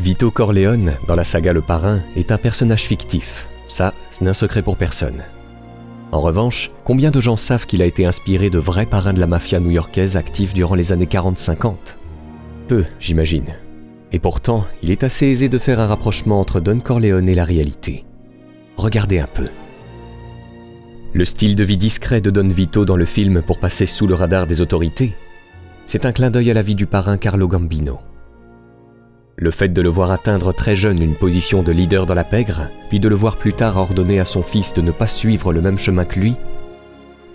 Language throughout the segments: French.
Vito Corleone, dans la saga Le Parrain, est un personnage fictif. Ça, ce n'est un secret pour personne. En revanche, combien de gens savent qu'il a été inspiré de vrais parrains de la mafia new-yorkaise actifs durant les années 40-50 Peu, j'imagine. Et pourtant, il est assez aisé de faire un rapprochement entre Don Corleone et la réalité. Regardez un peu. Le style de vie discret de Don Vito dans le film pour passer sous le radar des autorités, c'est un clin d'œil à la vie du parrain Carlo Gambino. Le fait de le voir atteindre très jeune une position de leader dans la pègre, puis de le voir plus tard ordonner à son fils de ne pas suivre le même chemin que lui,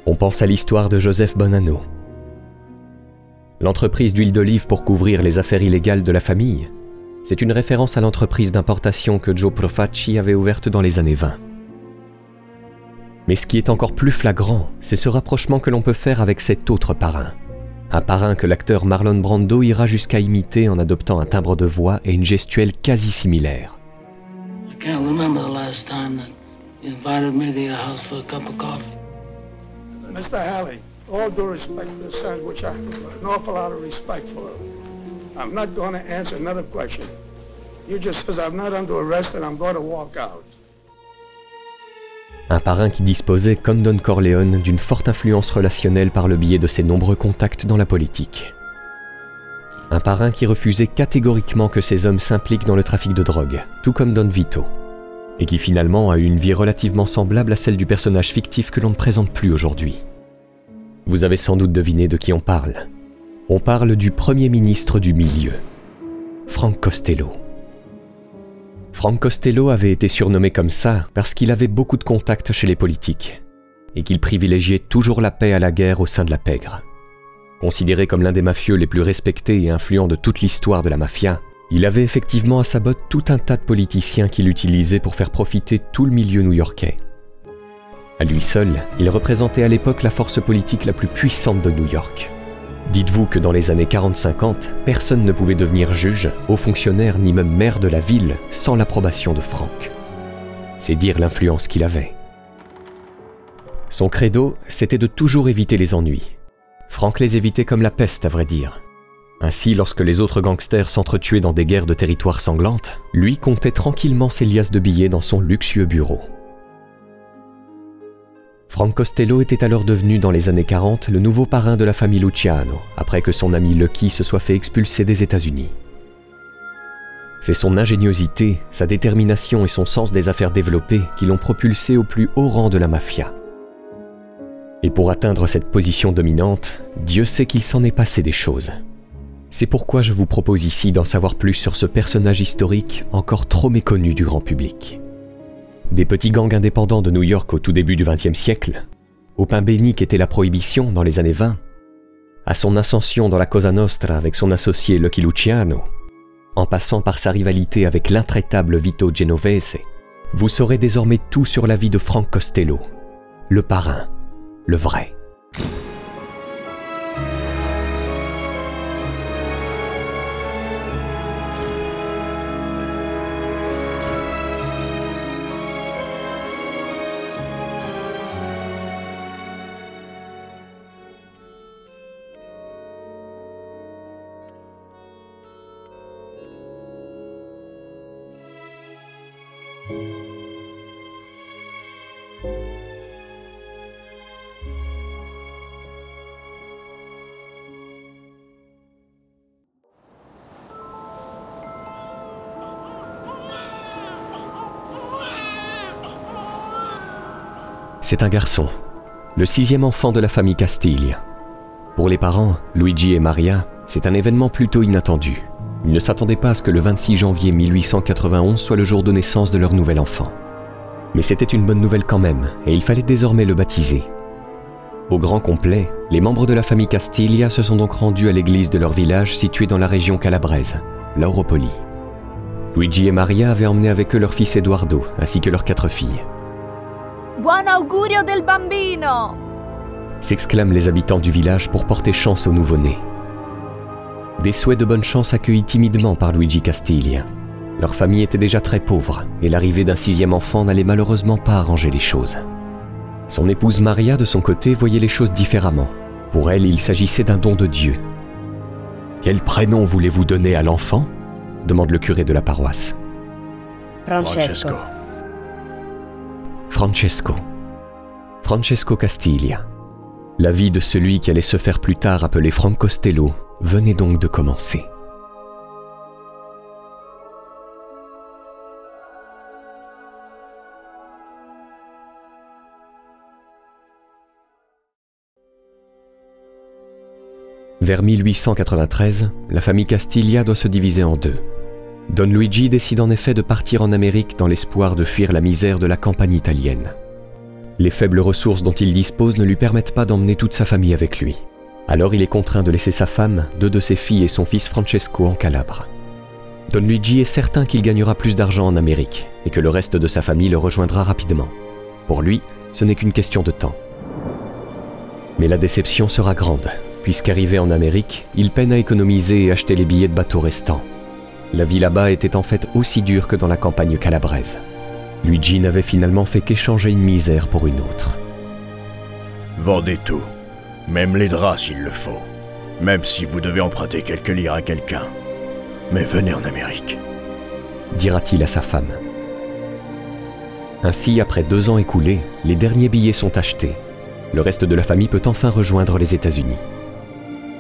on pense à l'histoire de Joseph Bonanno. L'entreprise d'huile d'olive pour couvrir les affaires illégales de la famille, c'est une référence à l'entreprise d'importation que Joe Profacci avait ouverte dans les années 20. Mais ce qui est encore plus flagrant, c'est ce rapprochement que l'on peut faire avec cet autre parrain, un parrain que l'acteur Marlon Brando ira jusqu'à imiter en adoptant un timbre de voix et une gestuelle quasi similaire. Mr. Halley, all due respect for the sandwich, I have an awful lot of respect for it. I'm not going to answer another question. You just says I'm not under arrest and I'm going to walk out. Un parrain qui disposait, comme Don Corleone, d'une forte influence relationnelle par le biais de ses nombreux contacts dans la politique. Un parrain qui refusait catégoriquement que ces hommes s'impliquent dans le trafic de drogue, tout comme Don Vito, et qui finalement a eu une vie relativement semblable à celle du personnage fictif que l'on ne présente plus aujourd'hui. Vous avez sans doute deviné de qui on parle. On parle du Premier ministre du milieu, Frank Costello. Frank Costello avait été surnommé comme ça parce qu'il avait beaucoup de contacts chez les politiques et qu'il privilégiait toujours la paix à la guerre au sein de la pègre. Considéré comme l'un des mafieux les plus respectés et influents de toute l'histoire de la mafia, il avait effectivement à sa botte tout un tas de politiciens qu'il utilisait pour faire profiter tout le milieu new-yorkais. À lui seul, il représentait à l'époque la force politique la plus puissante de New York. Dites-vous que dans les années 40-50, personne ne pouvait devenir juge, haut fonctionnaire ni même maire de la ville sans l'approbation de Frank. C'est dire l'influence qu'il avait. Son credo, c'était de toujours éviter les ennuis. Frank les évitait comme la peste, à vrai dire. Ainsi, lorsque les autres gangsters s'entretuaient dans des guerres de territoire sanglantes, lui comptait tranquillement ses liasses de billets dans son luxueux bureau. Frank Costello était alors devenu dans les années 40 le nouveau parrain de la famille Luciano, après que son ami Lucky se soit fait expulser des États-Unis. C'est son ingéniosité, sa détermination et son sens des affaires développées qui l'ont propulsé au plus haut rang de la mafia. Et pour atteindre cette position dominante, Dieu sait qu'il s'en est passé des choses. C'est pourquoi je vous propose ici d'en savoir plus sur ce personnage historique encore trop méconnu du grand public. Des petits gangs indépendants de New York au tout début du XXe siècle, au pain béni qu'était la prohibition dans les années 20, à son ascension dans la Cosa Nostra avec son associé Lucky Luciano, en passant par sa rivalité avec l'intraitable Vito Genovese, vous saurez désormais tout sur la vie de Frank Costello, le parrain, le vrai. C'est un garçon, le sixième enfant de la famille Castille. Pour les parents, Luigi et Maria, c'est un événement plutôt inattendu. Ils ne s'attendaient pas à ce que le 26 janvier 1891 soit le jour de naissance de leur nouvel enfant. Mais c'était une bonne nouvelle quand même, et il fallait désormais le baptiser. Au grand complet, les membres de la famille Castiglia se sont donc rendus à l'église de leur village situé dans la région calabraise, l'Auropoli. Luigi et Maria avaient emmené avec eux leur fils Eduardo, ainsi que leurs quatre filles. Buon augurio del bambino s'exclament les habitants du village pour porter chance au nouveau-né. Des souhaits de bonne chance accueillis timidement par Luigi Castiglia. Leur famille était déjà très pauvre et l'arrivée d'un sixième enfant n'allait malheureusement pas arranger les choses. Son épouse Maria, de son côté, voyait les choses différemment. Pour elle, il s'agissait d'un don de Dieu. Quel prénom voulez-vous donner à l'enfant? demande le curé de la paroisse. Francesco. Francesco. Francesco Castiglia. La vie de celui qui allait se faire plus tard appeler Frank Costello venait donc de commencer. Vers 1893, la famille Castiglia doit se diviser en deux. Don Luigi décide en effet de partir en Amérique dans l'espoir de fuir la misère de la campagne italienne. Les faibles ressources dont il dispose ne lui permettent pas d'emmener toute sa famille avec lui. Alors il est contraint de laisser sa femme, deux de ses filles et son fils Francesco en Calabre. Don Luigi est certain qu'il gagnera plus d'argent en Amérique et que le reste de sa famille le rejoindra rapidement. Pour lui, ce n'est qu'une question de temps. Mais la déception sera grande Puisqu'arrivé en Amérique, il peine à économiser et acheter les billets de bateau restants. La vie là-bas était en fait aussi dure que dans la campagne calabraise. Luigi n'avait finalement fait qu'échanger une misère pour une autre. Vendez tout, même les draps s'il le faut, même si vous devez emprunter quelques lire à quelqu'un. Mais venez en Amérique, dira-t-il à sa femme. Ainsi, après deux ans écoulés, les derniers billets sont achetés. Le reste de la famille peut enfin rejoindre les États-Unis.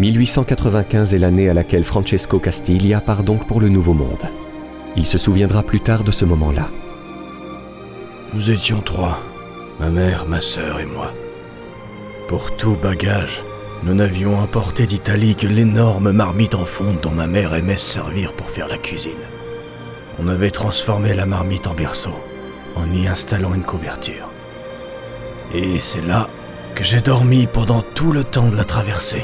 1895 est l'année à laquelle Francesco Castiglia part donc pour le Nouveau Monde. Il se souviendra plus tard de ce moment-là. Nous étions trois, ma mère, ma sœur et moi. Pour tout bagage, nous n'avions importé d'Italie que l'énorme marmite en fonte dont ma mère aimait se servir pour faire la cuisine. On avait transformé la marmite en berceau en y installant une couverture. Et c'est là que j'ai dormi pendant tout le temps de la traversée.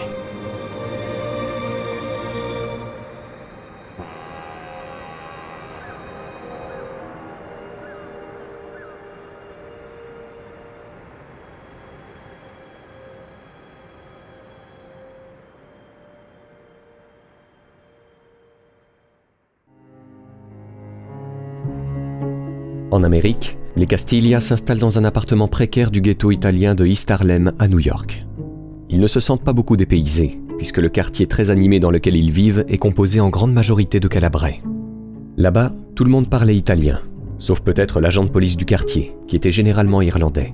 Les Castiglia s'installent dans un appartement précaire du ghetto italien de East Harlem à New York. Ils ne se sentent pas beaucoup dépaysés, puisque le quartier très animé dans lequel ils vivent est composé en grande majorité de Calabrais. Là-bas, tout le monde parlait italien, sauf peut-être l'agent de police du quartier, qui était généralement irlandais.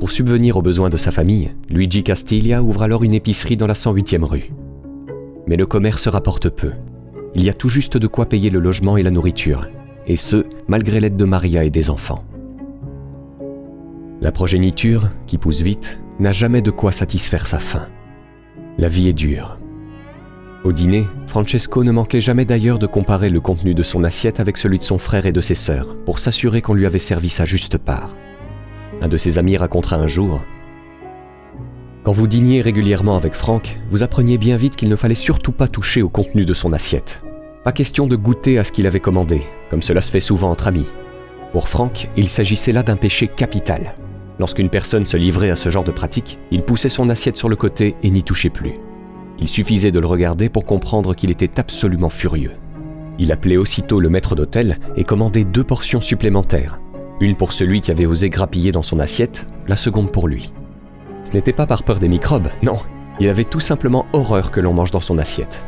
Pour subvenir aux besoins de sa famille, Luigi Castiglia ouvre alors une épicerie dans la 108e rue. Mais le commerce rapporte peu. Il y a tout juste de quoi payer le logement et la nourriture, et ce, malgré l'aide de Maria et des enfants. La progéniture, qui pousse vite, n'a jamais de quoi satisfaire sa faim. La vie est dure. Au dîner, Francesco ne manquait jamais d'ailleurs de comparer le contenu de son assiette avec celui de son frère et de ses sœurs, pour s'assurer qu'on lui avait servi sa juste part. Un de ses amis racontera un jour Quand vous dîniez régulièrement avec Franck, vous appreniez bien vite qu'il ne fallait surtout pas toucher au contenu de son assiette. Pas question de goûter à ce qu'il avait commandé, comme cela se fait souvent entre amis. Pour Franck, il s'agissait là d'un péché capital. Lorsqu'une personne se livrait à ce genre de pratique, il poussait son assiette sur le côté et n'y touchait plus. Il suffisait de le regarder pour comprendre qu'il était absolument furieux. Il appelait aussitôt le maître d'hôtel et commandait deux portions supplémentaires. Une pour celui qui avait osé grappiller dans son assiette, la seconde pour lui. Ce n'était pas par peur des microbes, non, il avait tout simplement horreur que l'on mange dans son assiette.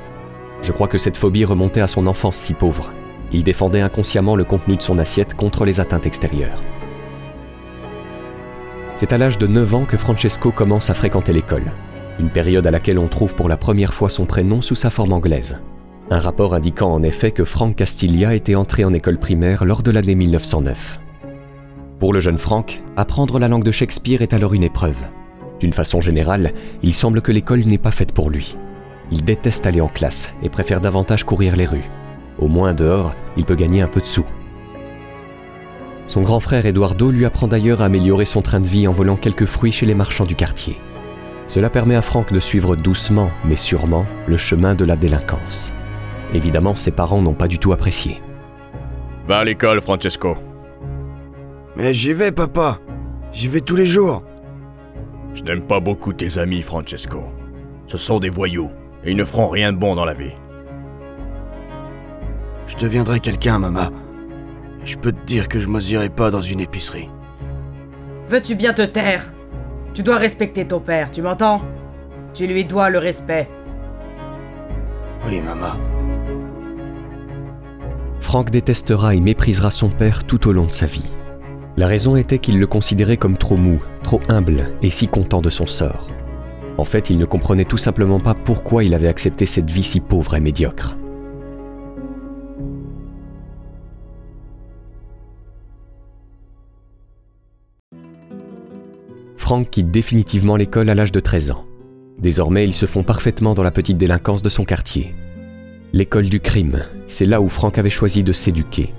Je crois que cette phobie remontait à son enfance si pauvre. Il défendait inconsciemment le contenu de son assiette contre les atteintes extérieures. C'est à l'âge de 9 ans que Francesco commence à fréquenter l'école, une période à laquelle on trouve pour la première fois son prénom sous sa forme anglaise. Un rapport indiquant en effet que Frank Castiglia était entré en école primaire lors de l'année 1909. Pour le jeune Frank, apprendre la langue de Shakespeare est alors une épreuve. D'une façon générale, il semble que l'école n'est pas faite pour lui. Il déteste aller en classe et préfère davantage courir les rues. Au moins dehors, il peut gagner un peu de sous. Son grand frère Eduardo lui apprend d'ailleurs à améliorer son train de vie en volant quelques fruits chez les marchands du quartier. Cela permet à Franck de suivre doucement, mais sûrement, le chemin de la délinquance. Évidemment, ses parents n'ont pas du tout apprécié. Va à l'école, Francesco. Mais j'y vais, papa. J'y vais tous les jours. Je n'aime pas beaucoup tes amis, Francesco. Ce sont des voyous. Et ils ne feront rien de bon dans la vie. Je deviendrai quelqu'un, maman. Et je peux te dire que je m'osirai pas dans une épicerie. Veux-tu bien te taire? Tu dois respecter ton père, tu m'entends? Tu lui dois le respect. Oui, maman. Frank détestera et méprisera son père tout au long de sa vie. La raison était qu'il le considérait comme trop mou, trop humble et si content de son sort. En fait, il ne comprenait tout simplement pas pourquoi il avait accepté cette vie si pauvre et médiocre. Frank quitte définitivement l'école à l'âge de 13 ans. Désormais, ils se font parfaitement dans la petite délinquance de son quartier. L'école du crime, c'est là où Frank avait choisi de s'éduquer.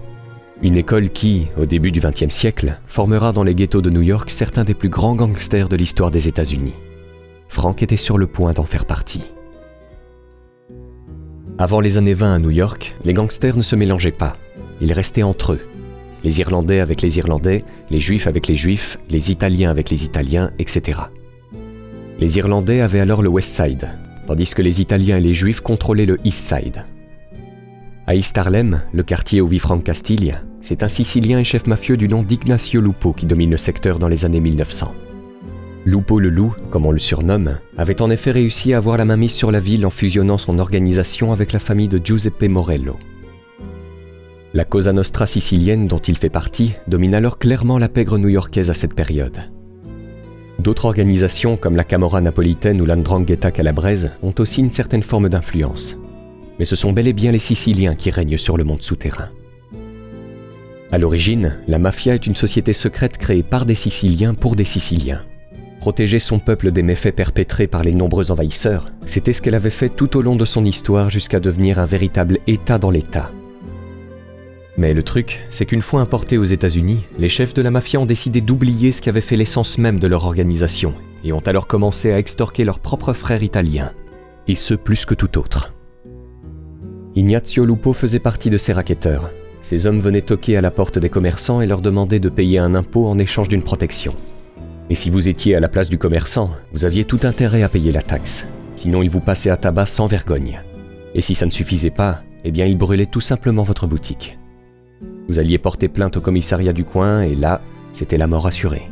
Une école qui, au début du XXe siècle, formera dans les ghettos de New York certains des plus grands gangsters de l'histoire des États-Unis. Frank était sur le point d'en faire partie. Avant les années 20 à New York, les gangsters ne se mélangeaient pas. Ils restaient entre eux. Les Irlandais avec les Irlandais, les Juifs avec les Juifs, les Italiens avec les Italiens, etc. Les Irlandais avaient alors le West Side, tandis que les Italiens et les Juifs contrôlaient le East Side. À East Harlem, le quartier où vit Frank Castiglia, c'est un Sicilien et chef mafieux du nom d'Ignacio Lupo qui domine le secteur dans les années 1900. Lupo le loup, comme on le surnomme, avait en effet réussi à avoir la main mise sur la ville en fusionnant son organisation avec la famille de Giuseppe Morello. La Cosa Nostra sicilienne dont il fait partie domine alors clairement la pègre new-yorkaise à cette période. D'autres organisations comme la Camorra napolitaine ou l'Andrangheta calabraise ont aussi une certaine forme d'influence. Mais ce sont bel et bien les Siciliens qui règnent sur le monde souterrain. À l'origine, la mafia est une société secrète créée par des Siciliens pour des Siciliens. Protéger son peuple des méfaits perpétrés par les nombreux envahisseurs, c'était ce qu'elle avait fait tout au long de son histoire jusqu'à devenir un véritable État dans l'État. Mais le truc, c'est qu'une fois importés aux États-Unis, les chefs de la mafia ont décidé d'oublier ce qui avait fait l'essence même de leur organisation, et ont alors commencé à extorquer leurs propres frères italiens, et ce plus que tout autre. Ignazio Lupo faisait partie de ces racketteurs. Ces hommes venaient toquer à la porte des commerçants et leur demandaient de payer un impôt en échange d'une protection. Et si vous étiez à la place du commerçant, vous aviez tout intérêt à payer la taxe. Sinon, il vous passait à tabac sans vergogne. Et si ça ne suffisait pas, eh bien, il brûlait tout simplement votre boutique. Vous alliez porter plainte au commissariat du coin et là, c'était la mort assurée.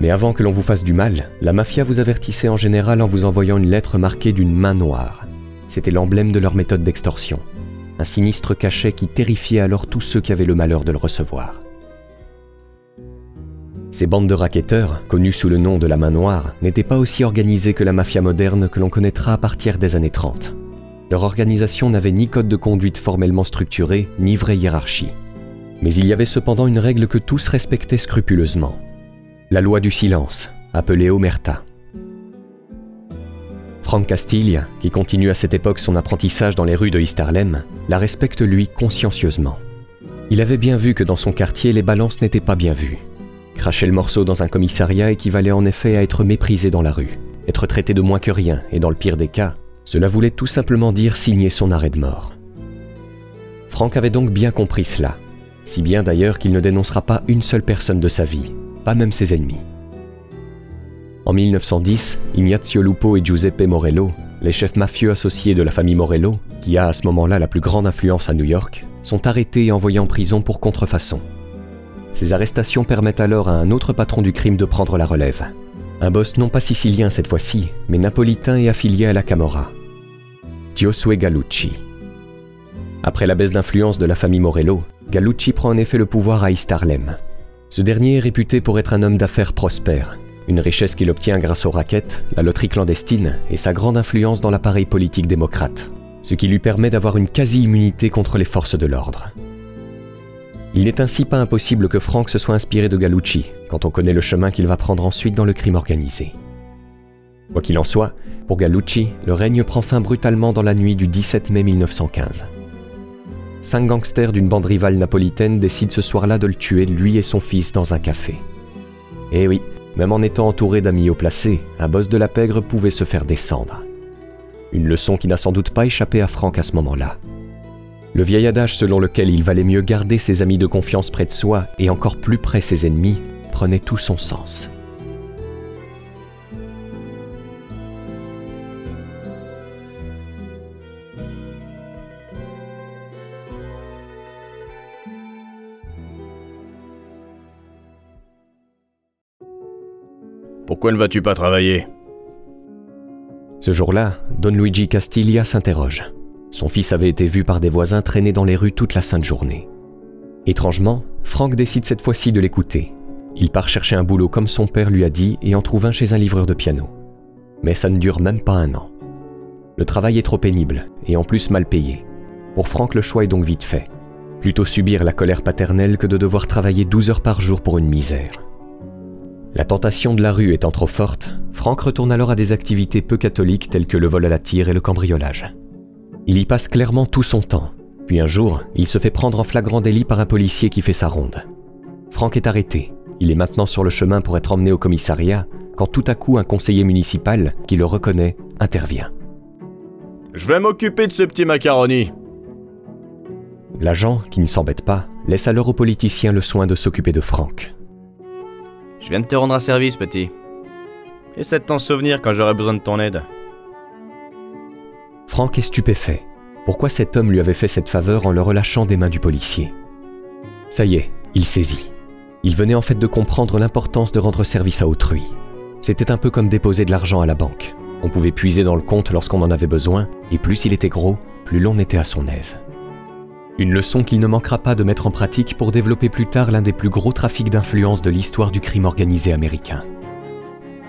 Mais avant que l'on vous fasse du mal, la mafia vous avertissait en général en vous envoyant une lettre marquée d'une main noire. C'était l'emblème de leur méthode d'extorsion. Un sinistre cachet qui terrifiait alors tous ceux qui avaient le malheur de le recevoir. Ces bandes de racketteurs, connues sous le nom de la main noire, n'étaient pas aussi organisées que la mafia moderne que l'on connaîtra à partir des années 30. Leur organisation n'avait ni code de conduite formellement structuré, ni vraie hiérarchie. Mais il y avait cependant une règle que tous respectaient scrupuleusement. La loi du silence, appelée Omerta. Frank Castille, qui continue à cette époque son apprentissage dans les rues de East Harlem, la respecte lui consciencieusement. Il avait bien vu que dans son quartier, les balances n'étaient pas bien vues. Cracher le morceau dans un commissariat équivalait en effet à être méprisé dans la rue, être traité de moins que rien, et dans le pire des cas, cela voulait tout simplement dire signer son arrêt de mort. Frank avait donc bien compris cela, si bien d'ailleurs qu'il ne dénoncera pas une seule personne de sa vie, pas même ses ennemis. En 1910, Ignazio Lupo et Giuseppe Morello, les chefs mafieux associés de la famille Morello, qui a à ce moment-là la plus grande influence à New York, sont arrêtés et envoyés en prison pour contrefaçon. Ces arrestations permettent alors à un autre patron du crime de prendre la relève. Un boss non pas sicilien cette fois-ci, mais napolitain et affilié à la Camorra. Giosuè Gallucci. Après la baisse d'influence de la famille Morello, Gallucci prend en effet le pouvoir à East Harlem. Ce dernier est réputé pour être un homme d'affaires prospère, une richesse qu'il obtient grâce aux raquettes, la loterie clandestine et sa grande influence dans l'appareil politique démocrate, ce qui lui permet d'avoir une quasi-immunité contre les forces de l'ordre. Il n'est ainsi pas impossible que Frank se soit inspiré de Gallucci, quand on connaît le chemin qu'il va prendre ensuite dans le crime organisé. Quoi qu'il en soit, pour Gallucci, le règne prend fin brutalement dans la nuit du 17 mai 1915. Cinq gangsters d'une bande rivale napolitaine décident ce soir-là de le tuer, lui et son fils, dans un café. Eh oui, même en étant entouré d'amis haut placés, un boss de la pègre pouvait se faire descendre. Une leçon qui n'a sans doute pas échappé à Frank à ce moment-là. Le vieil adage selon lequel il valait mieux garder ses amis de confiance près de soi et encore plus près ses ennemis prenait tout son sens. Pourquoi ne vas-tu pas travailler? Ce jour-là, Don Luigi Castiglia s'interroge. Son fils avait été vu par des voisins traîner dans les rues toute la sainte journée. Étrangement, Frank décide cette fois-ci de l'écouter. Il part chercher un boulot comme son père lui a dit et en trouve un chez un livreur de piano. Mais ça ne dure même pas un an. Le travail est trop pénible et en plus mal payé. Pour Frank, le choix est donc vite fait. Plutôt subir la colère paternelle que de devoir travailler 12 heures par jour pour une misère. La tentation de la rue étant trop forte, Frank retourne alors à des activités peu catholiques telles que le vol à la tire et le cambriolage. Il y passe clairement tout son temps, puis un jour, il se fait prendre en flagrant délit par un policier qui fait sa ronde. Frank est arrêté, il est maintenant sur le chemin pour être emmené au commissariat, quand tout à coup un conseiller municipal, qui le reconnaît, intervient. Je vais m'occuper de ce petit macaroni. L'agent, qui ne s'embête pas, laisse alors au politicien le soin de s'occuper de Frank. Je viens de te rendre un service, petit. Essaie de t'en souvenir quand j'aurai besoin de ton aide. Frank est stupéfait. Pourquoi cet homme lui avait fait cette faveur en le relâchant des mains du policier? Ça y est, il saisit. Il venait en fait de comprendre l'importance de rendre service à autrui. C'était un peu comme déposer de l'argent à la banque. On pouvait puiser dans le compte lorsqu'on en avait besoin, et plus il était gros, plus l'on était à son aise. Une leçon qu'il ne manquera pas de mettre en pratique pour développer plus tard l'un des plus gros trafics d'influence de l'histoire du crime organisé américain.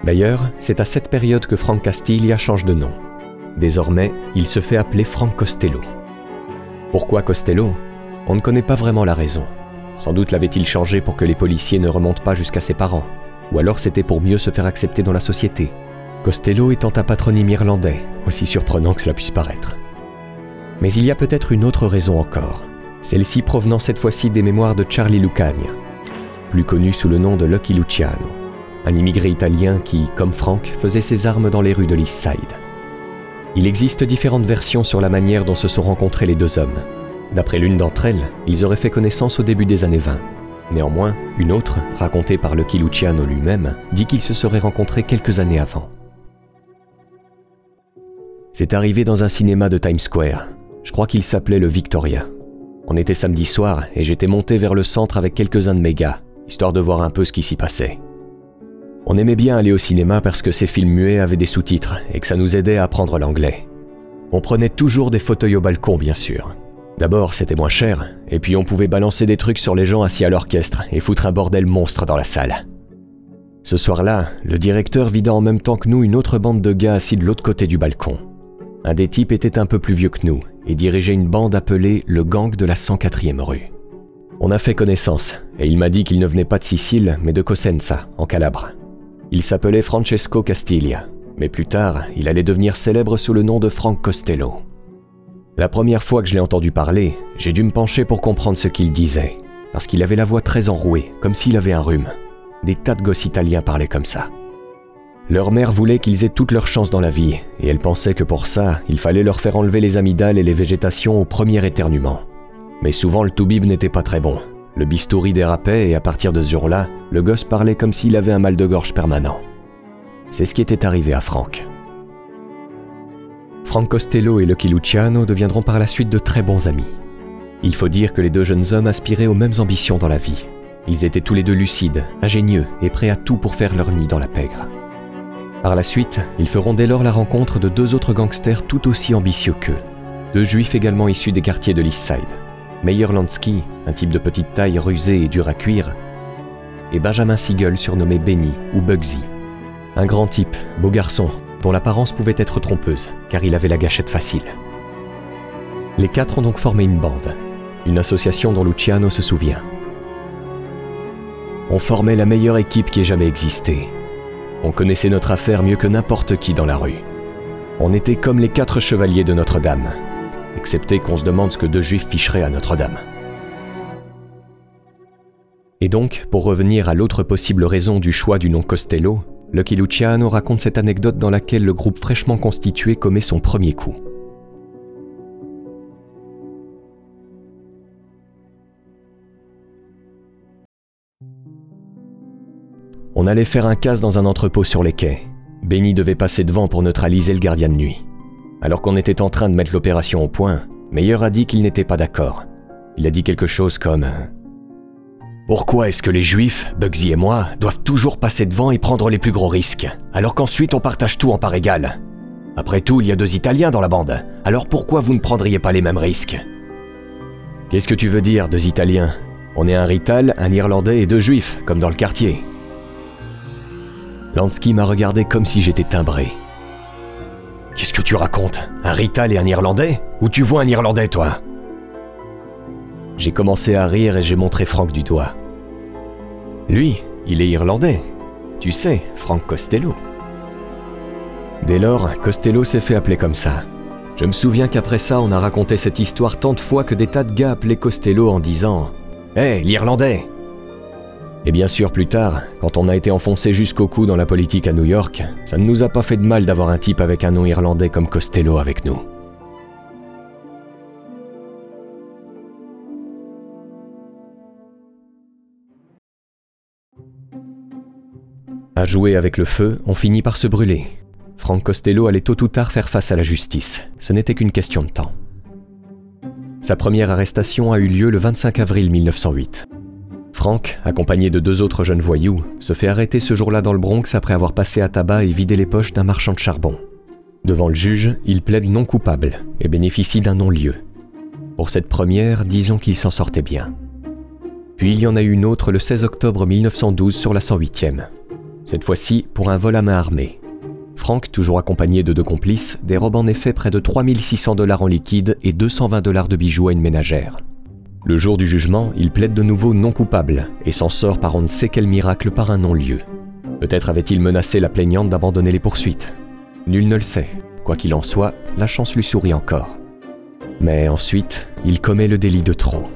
D'ailleurs, c'est à cette période que Frank Castiglia change de nom. Désormais, il se fait appeler Frank Costello. Pourquoi Costello? On ne connaît pas vraiment la raison. Sans doute l'avait-il changé pour que les policiers ne remontent pas jusqu'à ses parents, ou alors c'était pour mieux se faire accepter dans la société. Costello étant un patronyme irlandais, aussi surprenant que cela puisse paraître. Mais il y a peut-être une autre raison encore, celle-ci provenant cette fois-ci des mémoires de Charlie Lucagna, plus connu sous le nom de Lucky Luciano, un immigré italien qui, comme Frank, faisait ses armes dans les rues de l'East Side. Il existe différentes versions sur la manière dont se sont rencontrés les deux hommes. D'après l'une d'entre elles, ils auraient fait connaissance au début des années 20. Néanmoins, une autre, racontée par Lucky Luciano lui-même, dit qu'ils se seraient rencontrés quelques années avant. C'est arrivé dans un cinéma de Times Square, je crois qu'il s'appelait le Victoria. On était samedi soir et j'étais monté vers le centre avec quelques-uns de mes gars, histoire de voir un peu ce qui s'y passait. On aimait bien aller au cinéma parce que ces films muets avaient des sous-titres et que ça nous aidait à apprendre l'anglais. On prenait toujours des fauteuils au balcon, bien sûr. D'abord, c'était moins cher, et puis on pouvait balancer des trucs sur les gens assis à l'orchestre et foutre un bordel monstre dans la salle. Ce soir-là, le directeur vida en même temps que nous une autre bande de gars assis de l'autre côté du balcon. Un des types était un peu plus vieux que nous et dirigeait une bande appelée le Gang de la 104e rue. On a fait connaissance, et il m'a dit qu'il ne venait pas de Sicile, mais de Cosenza, en Calabre. Il s'appelait Francesco Castiglia, mais plus tard, il allait devenir célèbre sous le nom de Frank Costello. La première fois que je l'ai entendu parler, j'ai dû me pencher pour comprendre ce qu'il disait, parce qu'il avait la voix très enrouée, comme s'il avait un rhume. Des tas de gosses italiens parlaient comme ça. Leur mère voulait qu'ils aient toutes leurs chances dans la vie, et elle pensait que pour ça, il fallait leur faire enlever les amygdales et les végétations au premier éternuement. Mais souvent le toubib n'était pas très bon. Le bistouri dérapait et à partir de ce jour-là, le gosse parlait comme s'il avait un mal de gorge permanent. C'est ce qui était arrivé à Frank. Frank Costello et Lucky Luciano deviendront par la suite de très bons amis. Il faut dire que les deux jeunes hommes aspiraient aux mêmes ambitions dans la vie. Ils étaient tous les deux lucides, ingénieux et prêts à tout pour faire leur nid dans la pègre. Par la suite, ils feront dès lors la rencontre de deux autres gangsters tout aussi ambitieux qu'eux, deux juifs également issus des quartiers de l'East Side. Meyer Lansky, un type de petite taille rusé et dur à cuire, et Benjamin Siegel surnommé Benny ou Bugsy. Un grand type, beau garçon, dont l'apparence pouvait être trompeuse, car il avait la gâchette facile. Les quatre ont donc formé une bande, une association dont Luciano se souvient. On formait la meilleure équipe qui ait jamais existé, on connaissait notre affaire mieux que n'importe qui dans la rue. On était comme les quatre chevaliers de Notre-Dame, excepté qu'on se demande ce que deux juifs ficheraient à Notre-Dame. Et donc, pour revenir à l'autre possible raison du choix du nom Costello, Lucky Luciano raconte cette anecdote dans laquelle le groupe fraîchement constitué commet son premier coup. On allait faire un casse dans un entrepôt sur les quais. Benny devait passer devant pour neutraliser le gardien de nuit. Alors qu'on était en train de mettre l'opération au point, Meyer a dit qu'il n'était pas d'accord. Il a dit quelque chose comme Pourquoi est-ce que les juifs, Bugsy et moi, doivent toujours passer devant et prendre les plus gros risques, alors qu'ensuite on partage tout en part égale Après tout, il y a deux Italiens dans la bande, alors pourquoi vous ne prendriez pas les mêmes risques? Qu'est-ce que tu veux dire, deux Italiens? On est un Rital, un Irlandais et deux Juifs, comme dans le quartier. Lansky m'a regardé comme si j'étais timbré. Qu'est-ce que tu racontes? Un Rital et un Irlandais? Où tu vois un Irlandais, toi? J'ai commencé à rire et j'ai montré Franck du doigt. Lui, il est Irlandais. Tu sais, Franck Costello. Dès lors, Costello s'est fait appeler comme ça. Je me souviens qu'après ça, on a raconté cette histoire tant de fois que des tas de gars appelaient Costello en disant Hé, l'Irlandais Et bien sûr, plus tard, quand on a été enfoncé jusqu'au cou dans la politique à New York, ça ne nous a pas fait de mal d'avoir un type avec un nom irlandais comme Costello avec nous. À jouer avec le feu, on finit par se brûler. Frank Costello allait tôt ou tard faire face à la justice. Ce n'était qu'une question de temps. Sa première arrestation a eu lieu le 25 avril 1908. Frank, accompagné de deux autres jeunes voyous, se fait arrêter ce jour-là dans le Bronx après avoir passé à tabac et vidé les poches d'un marchand de charbon. Devant le juge, il plaide non coupable et bénéficie d'un non-lieu. Pour cette première, disons qu'il s'en sortait bien. Puis il y en a eu une autre le 16 octobre 1912 sur la 108e. Cette fois-ci pour un vol à main armée. Frank, toujours accompagné de deux complices, dérobe en effet près de 3600 dollars en liquide et 220 dollars de bijoux à une ménagère. Le jour du jugement, il plaide de nouveau non coupable et s'en sort par on ne sait quel miracle par un non-lieu. Peut-être avait-il menacé la plaignante d'abandonner les poursuites. Nul ne le sait. Quoi qu'il en soit, la chance lui sourit encore. Mais ensuite, il commet le délit de trop.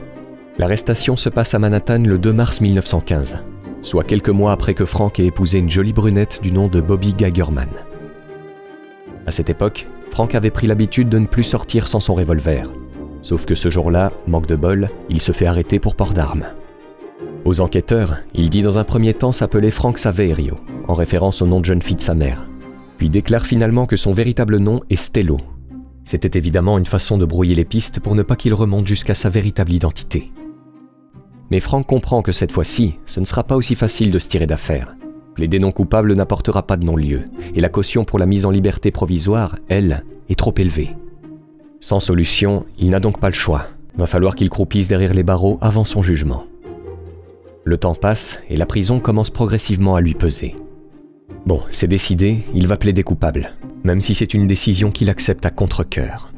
L'arrestation se passe à Manhattan le 2 mars 1915, soit quelques mois après que Frank ait épousé une jolie brunette du nom de Bobby Gagerman. À cette époque, Frank avait pris l'habitude de ne plus sortir sans son revolver. Sauf que ce jour-là, manque de bol, il se fait arrêter pour port d'armes. Aux enquêteurs, il dit dans un premier temps s'appeler Frank Saverio, en référence au nom de jeune fille de sa mère, puis déclare finalement que son véritable nom est Stello. C'était évidemment une façon de brouiller les pistes pour ne pas qu'il remonte jusqu'à sa véritable identité. Mais Frank comprend que cette fois-ci, ce ne sera pas aussi facile de se tirer d'affaire. Plaider non coupable n'apportera pas de non-lieu, et la caution pour la mise en liberté provisoire, elle, est trop élevée. Sans solution, il n'a donc pas le choix. Va falloir qu'il croupisse derrière les barreaux avant son jugement. Le temps passe et la prison commence progressivement à lui peser. Bon, c'est décidé, il va plaider coupable, même si c'est une décision qu'il accepte à contre-coeur.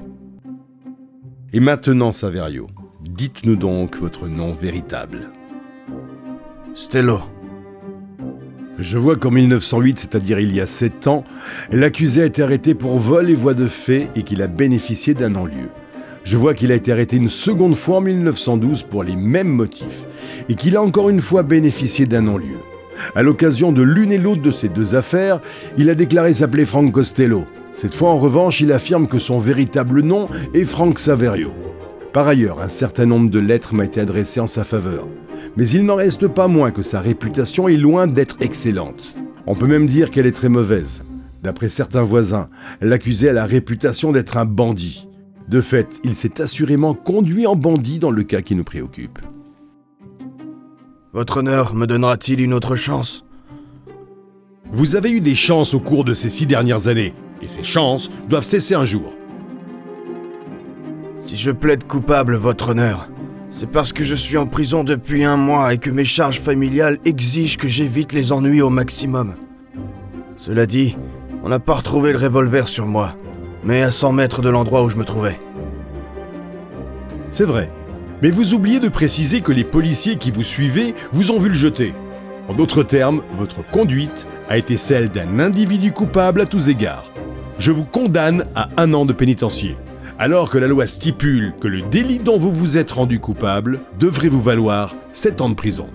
Et maintenant, Saverio, dites-nous donc votre nom véritable. Stello. Je vois qu'en 1908, c'est-à-dire il y a 7 ans, l'accusé a été arrêté pour vol et voie de fait et qu'il a bénéficié d'un non-lieu. Je vois qu'il a été arrêté une seconde fois en 1912 pour les mêmes motifs et qu'il a encore une fois bénéficié d'un non-lieu. À l'occasion de l'une et l'autre de ces deux affaires, il a déclaré s'appeler Frank Costello. Cette fois, en revanche, il affirme que son véritable nom est Frank Saverio. Par ailleurs, un certain nombre de lettres m'a été adressé en sa faveur. Mais il n'en reste pas moins que sa réputation est loin d'être excellente. On peut même dire qu'elle est très mauvaise. D'après certains voisins, l'accusé a la réputation d'être un bandit. De fait, il s'est assurément conduit en bandit dans le cas qui nous préoccupe. Votre honneur me donnera-t-il une autre chance? Vous avez eu des chances au cours de ces six dernières années, et ces chances doivent cesser un jour. Si je plaide coupable, votre honneur, c'est parce que je suis en prison depuis un mois et que mes charges familiales exigent que j'évite les ennuis au maximum. Cela dit, on n'a pas retrouvé le revolver sur moi, mais à 100 mètres de l'endroit où je me trouvais. C'est vrai. Mais vous oubliez de préciser que les policiers qui vous suivaient vous ont vu le jeter. En d'autres termes, votre conduite a été celle d'un individu coupable à tous égards. Je vous condamne à un an de pénitencier, alors que la loi stipule que le délit dont vous vous êtes rendu coupable devrait vous valoir 7 ans de prison.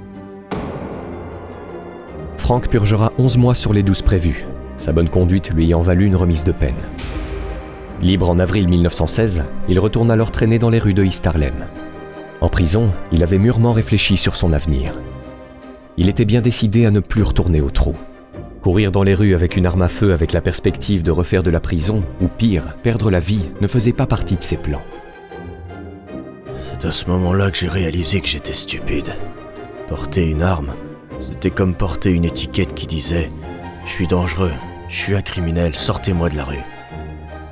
Frank purgera 11 mois sur les 12 prévus, sa bonne conduite lui ayant valu une remise de peine. Libre en avril 1916, il retourne alors traîner dans les rues de East. En prison, il avait mûrement réfléchi sur son avenir. Il était bien décidé à ne plus retourner au trou. Courir dans les rues avec une arme à feu avec la perspective de refaire de la prison, ou pire, perdre la vie, ne faisait pas partie de ses plans. C'est à ce moment-là que j'ai réalisé que j'étais stupide. Porter une arme, c'était comme porter une étiquette qui disait ⁇ Je suis dangereux, je suis un criminel, sortez-moi de la rue ⁇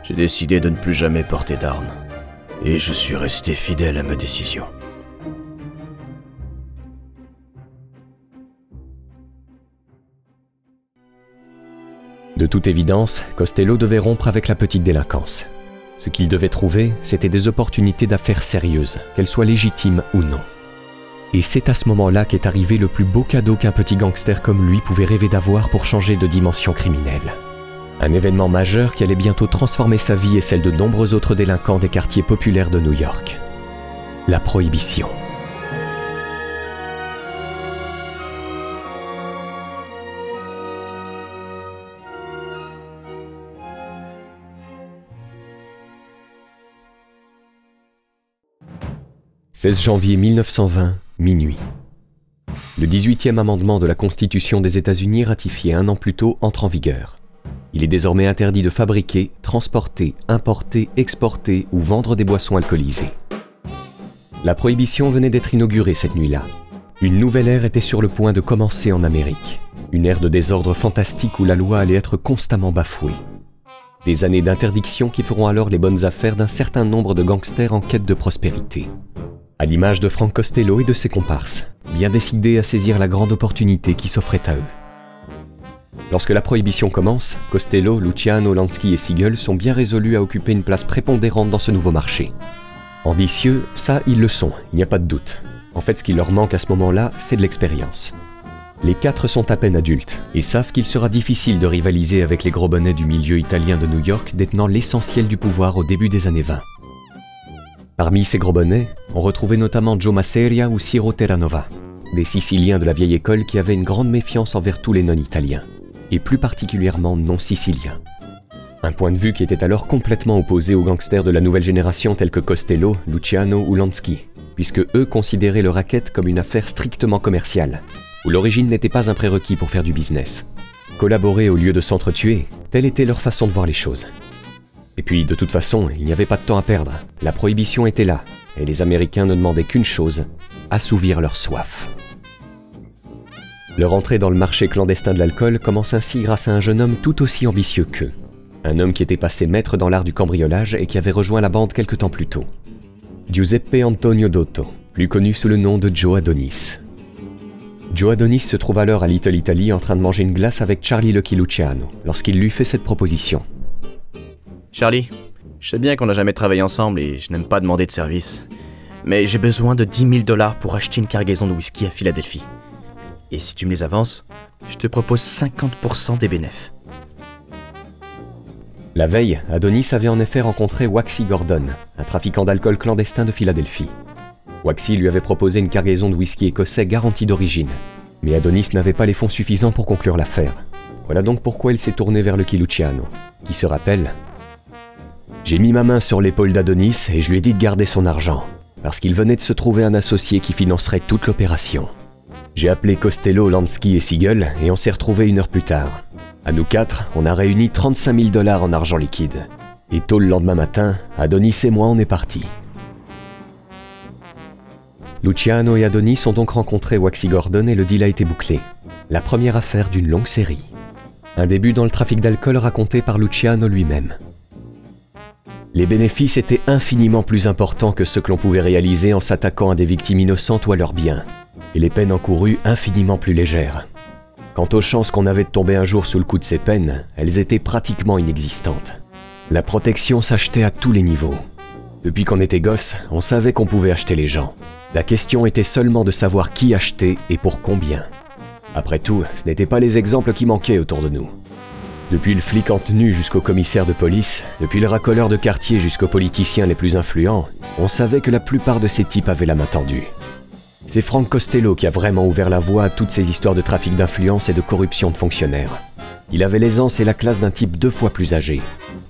J'ai décidé de ne plus jamais porter d'armes. Et je suis resté fidèle à ma décision. De toute évidence, Costello devait rompre avec la petite délinquance. Ce qu'il devait trouver, c'était des opportunités d'affaires sérieuses, qu'elles soient légitimes ou non. Et c'est à ce moment-là qu'est arrivé le plus beau cadeau qu'un petit gangster comme lui pouvait rêver d'avoir pour changer de dimension criminelle. Un événement majeur qui allait bientôt transformer sa vie et celle de nombreux autres délinquants des quartiers populaires de New York. La prohibition. « 16 janvier 1920, minuit. Le 18e amendement de la Constitution des États-Unis ratifié un an plus tôt entre en vigueur. Il est désormais interdit de fabriquer, transporter, importer, exporter ou vendre des boissons alcoolisées. La prohibition venait d'être inaugurée cette nuit-là. Une nouvelle ère était sur le point de commencer en Amérique. Une ère de désordre fantastique où la loi allait être constamment bafouée. Des années d'interdiction qui feront alors les bonnes affaires d'un certain nombre de gangsters en quête de prospérité. À l'image de Frank Costello et de ses comparses, bien décidés à saisir la grande opportunité qui s'offrait à eux. Lorsque la prohibition commence, Costello, Luciano, Lansky et Siegel sont bien résolus à occuper une place prépondérante dans ce nouveau marché. Ambitieux, ça, ils le sont, il n'y a pas de doute. En fait, ce qui leur manque à ce moment-là, c'est de l'expérience. Les quatre sont à peine adultes et savent qu'il sera difficile de rivaliser avec les gros bonnets du milieu italien de New York détenant l'essentiel du pouvoir au début des années 20. Parmi ces gros bonnets, on retrouvait notamment Joe Masseria ou Ciro Terranova, des Siciliens de la vieille école qui avaient une grande méfiance envers tous les non-italiens, et plus particulièrement non-siciliens. Un point de vue qui était alors complètement opposé aux gangsters de la nouvelle génération tels que Costello, Luciano ou Lansky, puisque eux considéraient le racket comme une affaire strictement commerciale, où l'origine n'était pas un prérequis pour faire du business. Collaborer au lieu de s'entretuer, telle était leur façon de voir les choses. Et puis, de toute façon, il n'y avait pas de temps à perdre. La prohibition était là, et les Américains ne demandaient qu'une chose, assouvir leur soif. Leur entrée dans le marché clandestin de l'alcool commence ainsi grâce à un jeune homme tout aussi ambitieux qu'eux. Un homme qui était passé maître dans l'art du cambriolage et qui avait rejoint la bande quelque temps plus tôt. Giuseppe Antonio Dotto, plus connu sous le nom de Joe Adonis. Joe Adonis se trouve alors à Little Italy en train de manger une glace avec Charlie Lucky Luciano lorsqu'il lui fait cette proposition. Charlie, je sais bien qu'on n'a jamais travaillé ensemble et je n'aime pas demander de service. Mais j'ai besoin de 10 000 dollars pour acheter une cargaison de whisky à Philadelphie. Et si tu me les avances, je te propose 50% des bénéfices. La veille, Adonis avait en effet rencontré Waxy Gordon, un trafiquant d'alcool clandestin de Philadelphie. Waxy lui avait proposé une cargaison de whisky écossais garantie d'origine. Mais Adonis n'avait pas les fonds suffisants pour conclure l'affaire. Voilà donc pourquoi il s'est tourné vers le Luciano, qui se rappelle j'ai mis ma main sur l'épaule d'Adonis et je lui ai dit de garder son argent, parce qu'il venait de se trouver un associé qui financerait toute l'opération. J'ai appelé Costello, Lansky et Siegel et on s'est retrouvés une heure plus tard. À nous quatre, on a réuni 35 000 dollars en argent liquide. Et tôt le lendemain matin, Adonis et moi on est partis. Luciano et Adonis ont donc rencontré Waxy Gordon et le deal a été bouclé. La première affaire d'une longue série. Un début dans le trafic d'alcool raconté par Luciano lui-même. Les bénéfices étaient infiniment plus importants que ceux que l'on pouvait réaliser en s'attaquant à des victimes innocentes ou à leurs biens, et les peines encourues infiniment plus légères. Quant aux chances qu'on avait de tomber un jour sous le coup de ces peines, elles étaient pratiquement inexistantes. La protection s'achetait à tous les niveaux. Depuis qu'on était gosse, on savait qu'on pouvait acheter les gens. La question était seulement de savoir qui acheter et pour combien. Après tout, ce n'étaient pas les exemples qui manquaient autour de nous. Depuis le flic en tenue jusqu'au commissaire de police, depuis le racoleur de quartier jusqu'aux politiciens les plus influents, on savait que la plupart de ces types avaient la main tendue. C'est Frank Costello qui a vraiment ouvert la voie à toutes ces histoires de trafic d'influence et de corruption de fonctionnaires. Il avait l'aisance et la classe d'un type deux fois plus âgé.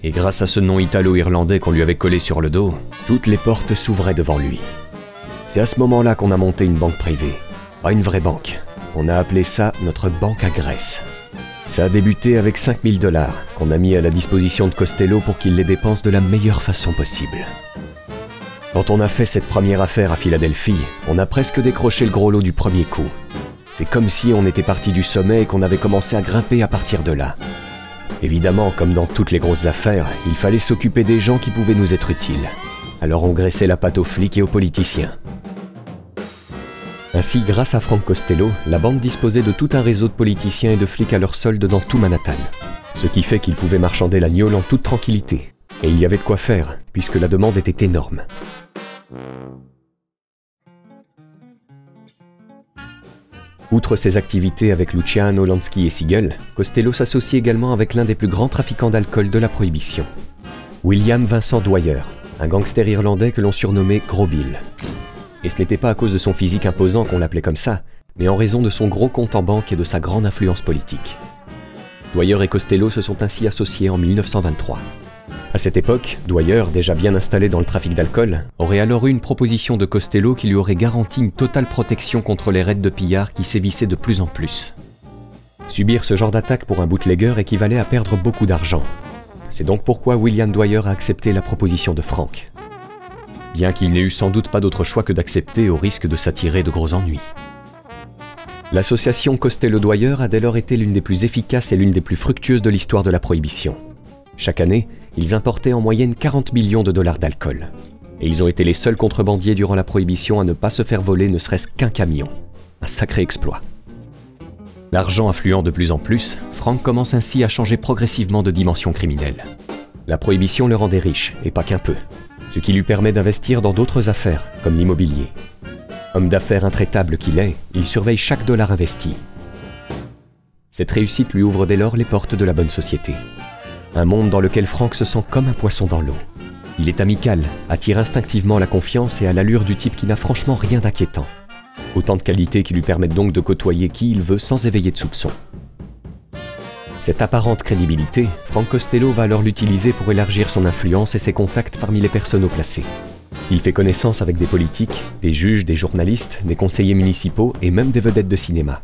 Et grâce à ce nom italo-irlandais qu'on lui avait collé sur le dos, toutes les portes s'ouvraient devant lui. C'est à ce moment-là qu'on a monté une banque privée. Pas une vraie banque. On a appelé ça notre banque à Grèce. Ça a débuté avec 5000 dollars qu'on a mis à la disposition de Costello pour qu'il les dépense de la meilleure façon possible. Quand on a fait cette première affaire à Philadelphie, on a presque décroché le gros lot du premier coup. C'est comme si on était parti du sommet et qu'on avait commencé à grimper à partir de là. Évidemment, comme dans toutes les grosses affaires, il fallait s'occuper des gens qui pouvaient nous être utiles. Alors on graissait la patte aux flics et aux politiciens. Ainsi, grâce à Frank Costello, la bande disposait de tout un réseau de politiciens et de flics à leur solde dans tout Manhattan. Ce qui fait qu'ils pouvaient marchander la gnôle en toute tranquillité. Et il y avait de quoi faire, puisque la demande était énorme. Outre ses activités avec Luciano, Lansky et Siegel, Costello s'associe également avec l'un des plus grands trafiquants d'alcool de la Prohibition, William Vincent Dwyer, un gangster irlandais que l'on surnommait Gros Bill. Et ce n'était pas à cause de son physique imposant qu'on l'appelait comme ça, mais en raison de son gros compte en banque et de sa grande influence politique. Dwyer et Costello se sont ainsi associés en 1923. À cette époque, Dwyer, déjà bien installé dans le trafic d'alcool, aurait alors eu une proposition de Costello qui lui aurait garanti une totale protection contre les raids de pillards qui sévissaient de plus en plus. Subir ce genre d'attaque pour un bootlegger équivalait à perdre beaucoup d'argent. C'est donc pourquoi William Dwyer a accepté la proposition de Frank. Bien qu'il n'ait eu sans doute pas d'autre choix que d'accepter au risque de s'attirer de gros ennuis. L'association Costello-Dwyer a dès lors été l'une des plus efficaces et l'une des plus fructueuses de l'histoire de la prohibition. Chaque année, ils importaient en moyenne 40 millions de dollars d'alcool. Et ils ont été les seuls contrebandiers durant la prohibition à ne pas se faire voler ne serait-ce qu'un camion. Un sacré exploit. L'argent affluant de plus en plus, Frank commence ainsi à changer progressivement de dimension criminelle. La prohibition le rendait riche, et pas qu'un peu, ce qui lui permet d'investir dans d'autres affaires, comme l'immobilier. Homme d'affaires intraitable qu'il est, il surveille chaque dollar investi. Cette réussite lui ouvre dès lors les portes de la bonne société. Un monde dans lequel Frank se sent comme un poisson dans l'eau. Il est amical, attire instinctivement la confiance et a l'allure du type qui n'a franchement rien d'inquiétant. Autant de qualités qui lui permettent donc de côtoyer qui il veut sans éveiller de soupçons. Cette apparente crédibilité, Frank Costello va alors l'utiliser pour élargir son influence et ses contacts parmi les personnes haut placées. Il fait connaissance avec des politiques, des juges, des journalistes, des conseillers municipaux et même des vedettes de cinéma.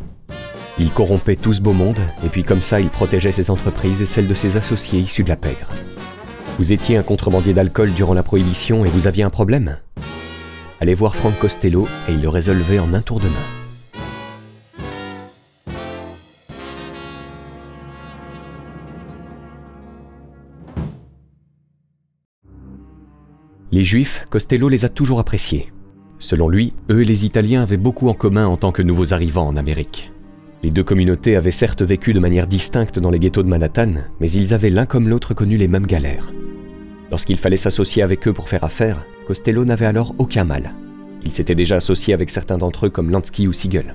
Il corrompait tout ce beau monde, et puis comme ça, il protégeait ses entreprises et celles de ses associés issus de la pègre. Vous étiez un contrebandier d'alcool durant la prohibition et vous aviez un problème? Allez voir Frank Costello et il le résolvait en un tour de main. Les Juifs, Costello les a toujours appréciés. Selon lui, eux et les Italiens avaient beaucoup en commun en tant que nouveaux arrivants en Amérique. Les deux communautés avaient certes vécu de manière distincte dans les ghettos de Manhattan, mais ils avaient l'un comme l'autre connu les mêmes galères. Lorsqu'il fallait s'associer avec eux pour faire affaire, Costello n'avait alors aucun mal. Il s'était déjà associé avec certains d'entre eux comme Lansky ou Siegel.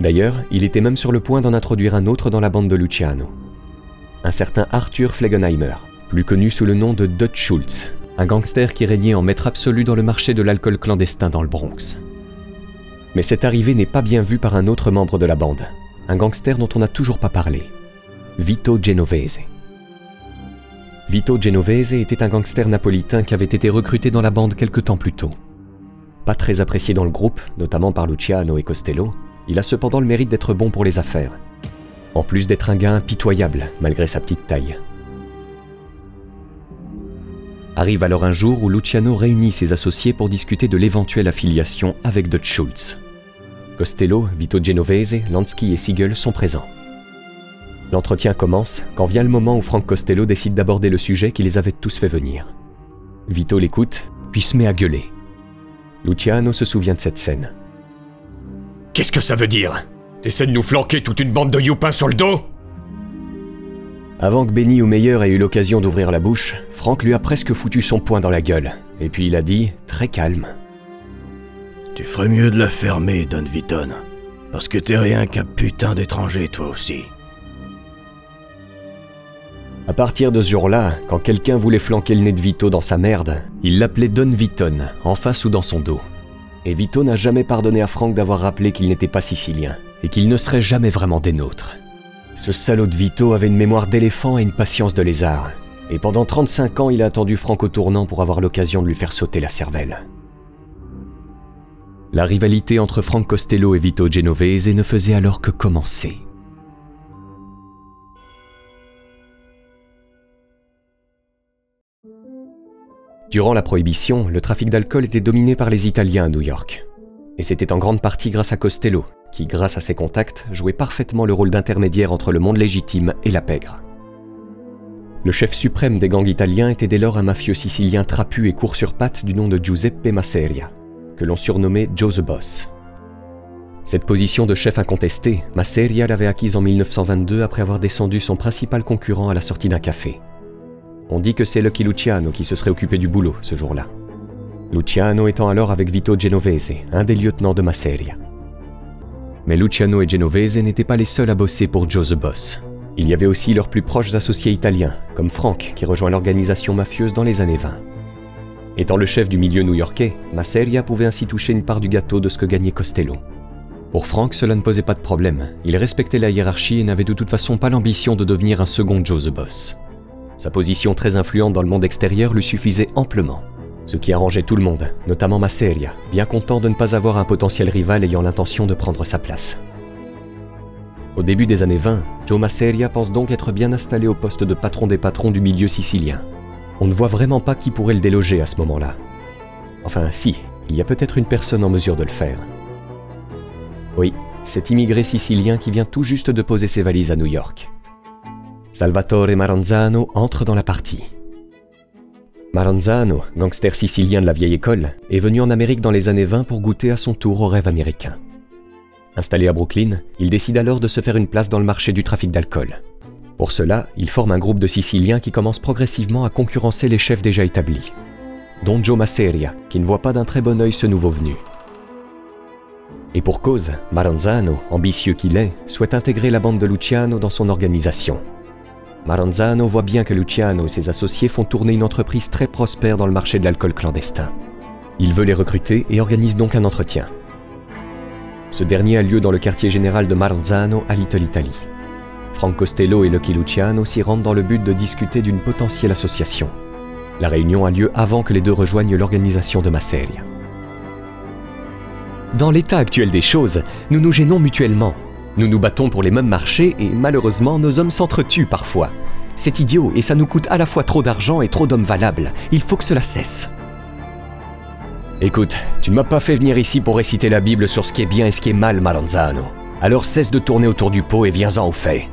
D'ailleurs, il était même sur le point d'en introduire un autre dans la bande de Luciano. Un certain Arthur Flegenheimer, plus connu sous le nom de Dutch Schultz, un gangster qui régnait en maître absolu dans le marché de l'alcool clandestin dans le Bronx. Mais cette arrivée n'est pas bien vue par un autre membre de la bande, un gangster dont on n'a toujours pas parlé, Vito Genovese. Vito Genovese était un gangster napolitain qui avait été recruté dans la bande quelque temps plus tôt. Pas très apprécié dans le groupe, notamment par Luciano et Costello, il a cependant le mérite d'être bon pour les affaires. En plus d'être un gars impitoyable, malgré sa petite taille. Arrive alors un jour où Luciano réunit ses associés pour discuter de l'éventuelle affiliation avec Dutch Schultz. Costello, Vito Genovese, Lansky et Siegel sont présents. L'entretien commence quand vient le moment où Frank Costello décide d'aborder le sujet qui les avait tous fait venir. Vito l'écoute, puis se met à gueuler. Luciano se souvient de cette scène. Qu'est-ce que ça veut dire? T'essaies de nous flanquer toute une bande de youpins sur le dos? Avant que Benny ou Meyer ait eu l'occasion d'ouvrir la bouche, Frank lui a presque foutu son poing dans la gueule, et puis il a dit, très calme. Tu ferais mieux de la fermer, Don Vitton. Parce que t'es rien qu'un putain d'étranger, toi aussi. À partir de ce jour-là, quand quelqu'un voulait flanquer le nez de Vito dans sa merde, il l'appelait Don Vitton, en face ou dans son dos. Et Vito n'a jamais pardonné à Frank d'avoir rappelé qu'il n'était pas sicilien, et qu'il ne serait jamais vraiment des nôtres. Ce salaud de Vito avait une mémoire d'éléphant et une patience de lézard, et pendant 35 ans il a attendu Frank au tournant pour avoir l'occasion de lui faire sauter la cervelle. La rivalité entre Frank Costello et Vito Genovese ne faisait alors que commencer. Durant la Prohibition, le trafic d'alcool était dominé par les Italiens à New York. Et c'était en grande partie grâce à Costello, qui, grâce à ses contacts, jouait parfaitement le rôle d'intermédiaire entre le monde légitime et la pègre. Le chef suprême des gangs italiens était dès lors un mafieux sicilien trapu et court sur pattes du nom de Giuseppe Masseria, que l'on surnommait Joe the Boss. Cette position de chef incontesté, Masseria l'avait acquise en 1922 après avoir descendu son principal concurrent à la sortie d'un café. On dit que c'est Lucky Luciano qui se serait occupé du boulot ce jour-là. Luciano étant alors avec Vito Genovese, un des lieutenants de Masseria. Mais Luciano et Genovese n'étaient pas les seuls à bosser pour Joe the Boss. Il y avait aussi leurs plus proches associés italiens, comme Frank, qui rejoint l'organisation mafieuse dans les années 20. Étant le chef du milieu new-yorkais, Masseria pouvait ainsi toucher une part du gâteau de ce que gagnait Costello. Pour Frank, cela ne posait pas de problème. Il respectait la hiérarchie et n'avait de toute façon pas l'ambition de devenir un second Joe the Boss. Sa position très influente dans le monde extérieur lui suffisait amplement. Ce qui arrangeait tout le monde, notamment Masseria, bien content de ne pas avoir un potentiel rival ayant l'intention de prendre sa place. Au début des années 20, Joe Masseria pense donc être bien installé au poste de patron des patrons du milieu sicilien. On ne voit vraiment pas qui pourrait le déloger à ce moment-là. Enfin, si, il y a peut-être une personne en mesure de le faire. Oui, cet immigré sicilien qui vient tout juste de poser ses valises à New York. Salvatore Maranzano entre dans la partie. Maranzano, gangster sicilien de la vieille école, est venu en Amérique dans les années 20 pour goûter à son tour au rêve américain. Installé à Brooklyn, il décide alors de se faire une place dans le marché du trafic d'alcool. Pour cela, il forme un groupe de Siciliens qui commence progressivement à concurrencer les chefs déjà établis, dont Joe Masseria, qui ne voit pas d'un très bon œil ce nouveau venu. Et pour cause, Maranzano, ambitieux qu'il est, souhaite intégrer la bande de Luciano dans son organisation. Maranzano voit bien que Luciano et ses associés font tourner une entreprise très prospère dans le marché de l'alcool clandestin. Il veut les recruter et organise donc un entretien. Ce dernier a lieu dans le quartier général de Maranzano à Little Italy. Frank Costello et Lucky Luciano s'y rendent dans le but de discuter d'une potentielle association. La réunion a lieu avant que les deux rejoignent l'organisation de Masseria. Dans l'état actuel des choses, nous nous gênons mutuellement. Nous nous battons pour les mêmes marchés et malheureusement nos hommes s'entretuent parfois. C'est idiot et ça nous coûte à la fois trop d'argent et trop d'hommes valables. Il faut que cela cesse. Écoute, tu ne m'as pas fait venir ici pour réciter la Bible sur ce qui est bien et ce qui est mal, Maranzano. Alors cesse de tourner autour du pot et viens-en au fait.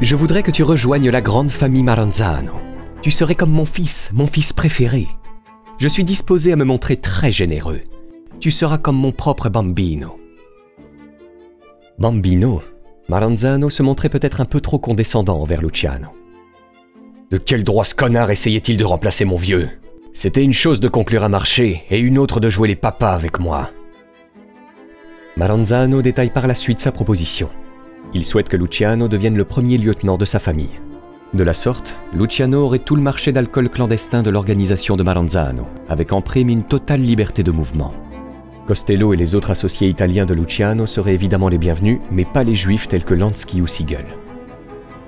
Je voudrais que tu rejoignes la grande famille Maranzano. Tu serais comme mon fils, mon fils préféré. Je suis disposé à me montrer très généreux. Tu seras comme mon propre bambino. Bambino Maranzano se montrait peut-être un peu trop condescendant envers Luciano. De quel droit ce connard essayait-il de remplacer mon vieux? C'était une chose de conclure un marché et une autre de jouer les papas avec moi. Maranzano détaille par la suite sa proposition. Il souhaite que Luciano devienne le premier lieutenant de sa famille. De la sorte, Luciano aurait tout le marché d'alcool clandestin de l'organisation de Maranzano, avec en prime une totale liberté de mouvement. Costello et les autres associés italiens de Luciano seraient évidemment les bienvenus, mais pas les juifs tels que Lansky ou Siegel.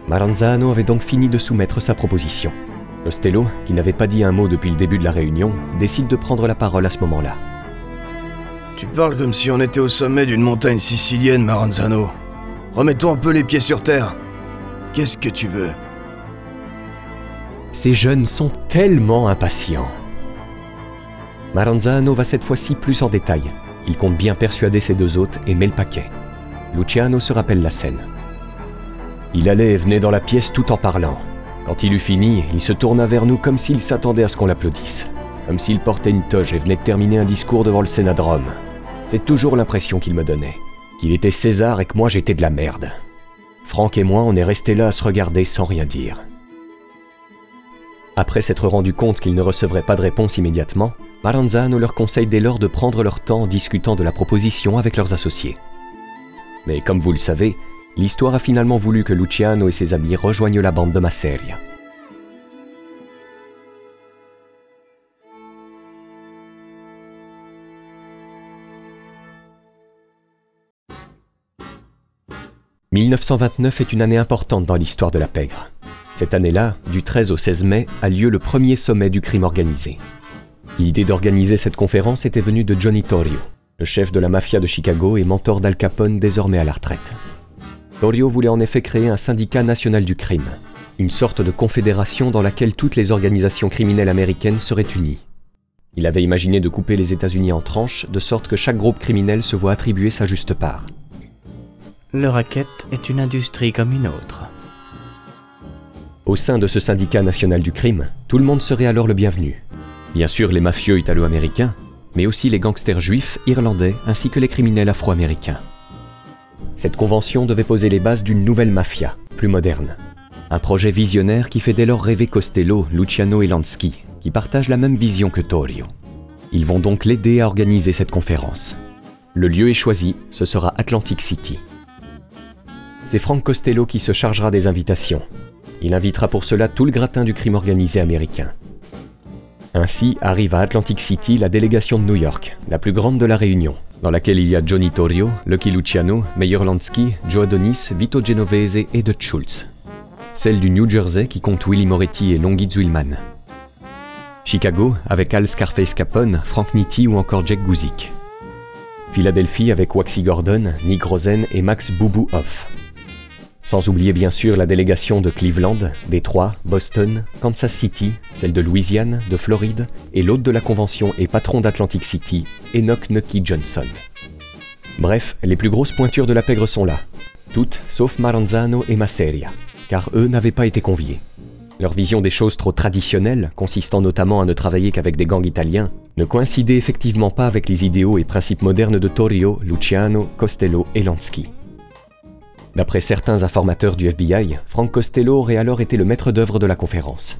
Maranzano avait donc fini de soumettre sa proposition. Costello, qui n'avait pas dit un mot depuis le début de la réunion, décide de prendre la parole à ce moment-là. Tu parles comme si on était au sommet d'une montagne sicilienne, Maranzano. Remettons un peu les pieds sur terre. Qu'est-ce que tu veux? Ces jeunes sont tellement impatients. Maranzano va cette fois-ci plus en détail. Il compte bien persuader ses deux hôtes et met le paquet. Luciano se rappelle la scène. Il allait et venait dans la pièce tout en parlant. Quand il eut fini, il se tourna vers nous comme s'il s'attendait à ce qu'on l'applaudisse. Comme s'il portait une toge et venait de terminer un discours devant le Sénat de Rome. C'est toujours l'impression qu'il me donnait. Qu'il était César et que moi j'étais de la merde. Franck et moi, on est restés là à se regarder sans rien dire. Après s'être rendu compte qu'ils ne recevraient pas de réponse immédiatement, Maranzano leur conseille dès lors de prendre leur temps en discutant de la proposition avec leurs associés. Mais comme vous le savez, l'histoire a finalement voulu que Luciano et ses amis rejoignent la bande de Masseria. « 1929 est une année importante dans l'histoire de la pègre. Cette année-là, du 13 au 16 mai, a lieu le premier sommet du crime organisé. L'idée d'organiser cette conférence était venue de Johnny Torrio, le chef de la mafia de Chicago et mentor d'Al Capone désormais à la retraite. Torrio voulait en effet créer un syndicat national du crime, une sorte de confédération dans laquelle toutes les organisations criminelles américaines seraient unies. Il avait imaginé de couper les États-Unis en tranches, de sorte que chaque groupe criminel se voit attribuer sa juste part. Le racket est une industrie comme une autre. Au sein de ce syndicat national du crime, tout le monde serait alors le bienvenu. Bien sûr les mafieux italo-américains, mais aussi les gangsters juifs, irlandais ainsi que les criminels afro-américains. Cette convention devait poser les bases d'une nouvelle mafia, plus moderne. Un projet visionnaire qui fait dès lors rêver Costello, Luciano et Lansky, qui partagent la même vision que Torio. Ils vont donc l'aider à organiser cette conférence. Le lieu est choisi, ce sera Atlantic City. C'est Frank Costello qui se chargera des invitations. Il invitera pour cela tout le gratin du crime organisé américain. Ainsi arrive à Atlantic City la délégation de New York, la plus grande de la Réunion, dans laquelle il y a Johnny Torrio, Lucky Luciano, Meyer Lansky, Joe Adonis, Vito Genovese et Dutch Schultz. Celle du New Jersey qui compte Willie Moretti et Longy Zwillman. Chicago avec Al Scarface Capone, Frank Nitti ou encore Jack Guzik. Philadelphie avec Waxy Gordon, Nick Rosen et Max Boubou Hoff. Sans oublier bien sûr la délégation de Cleveland, Détroit, Boston, Kansas City, celle de Louisiane, de Floride, et l'hôte de la convention et patron d'Atlantic City, Enoch Nucky Johnson. Bref, les plus grosses pointures de la pègre sont là, toutes sauf Maranzano et Masseria, car eux n'avaient pas été conviés. Leur vision des choses trop traditionnelles, consistant notamment à ne travailler qu'avec des gangs italiens, ne coïncidait effectivement pas avec les idéaux et principes modernes de Torrio, Luciano, Costello et Lansky. D'après certains informateurs du FBI, Frank Costello aurait alors été le maître d'œuvre de la conférence.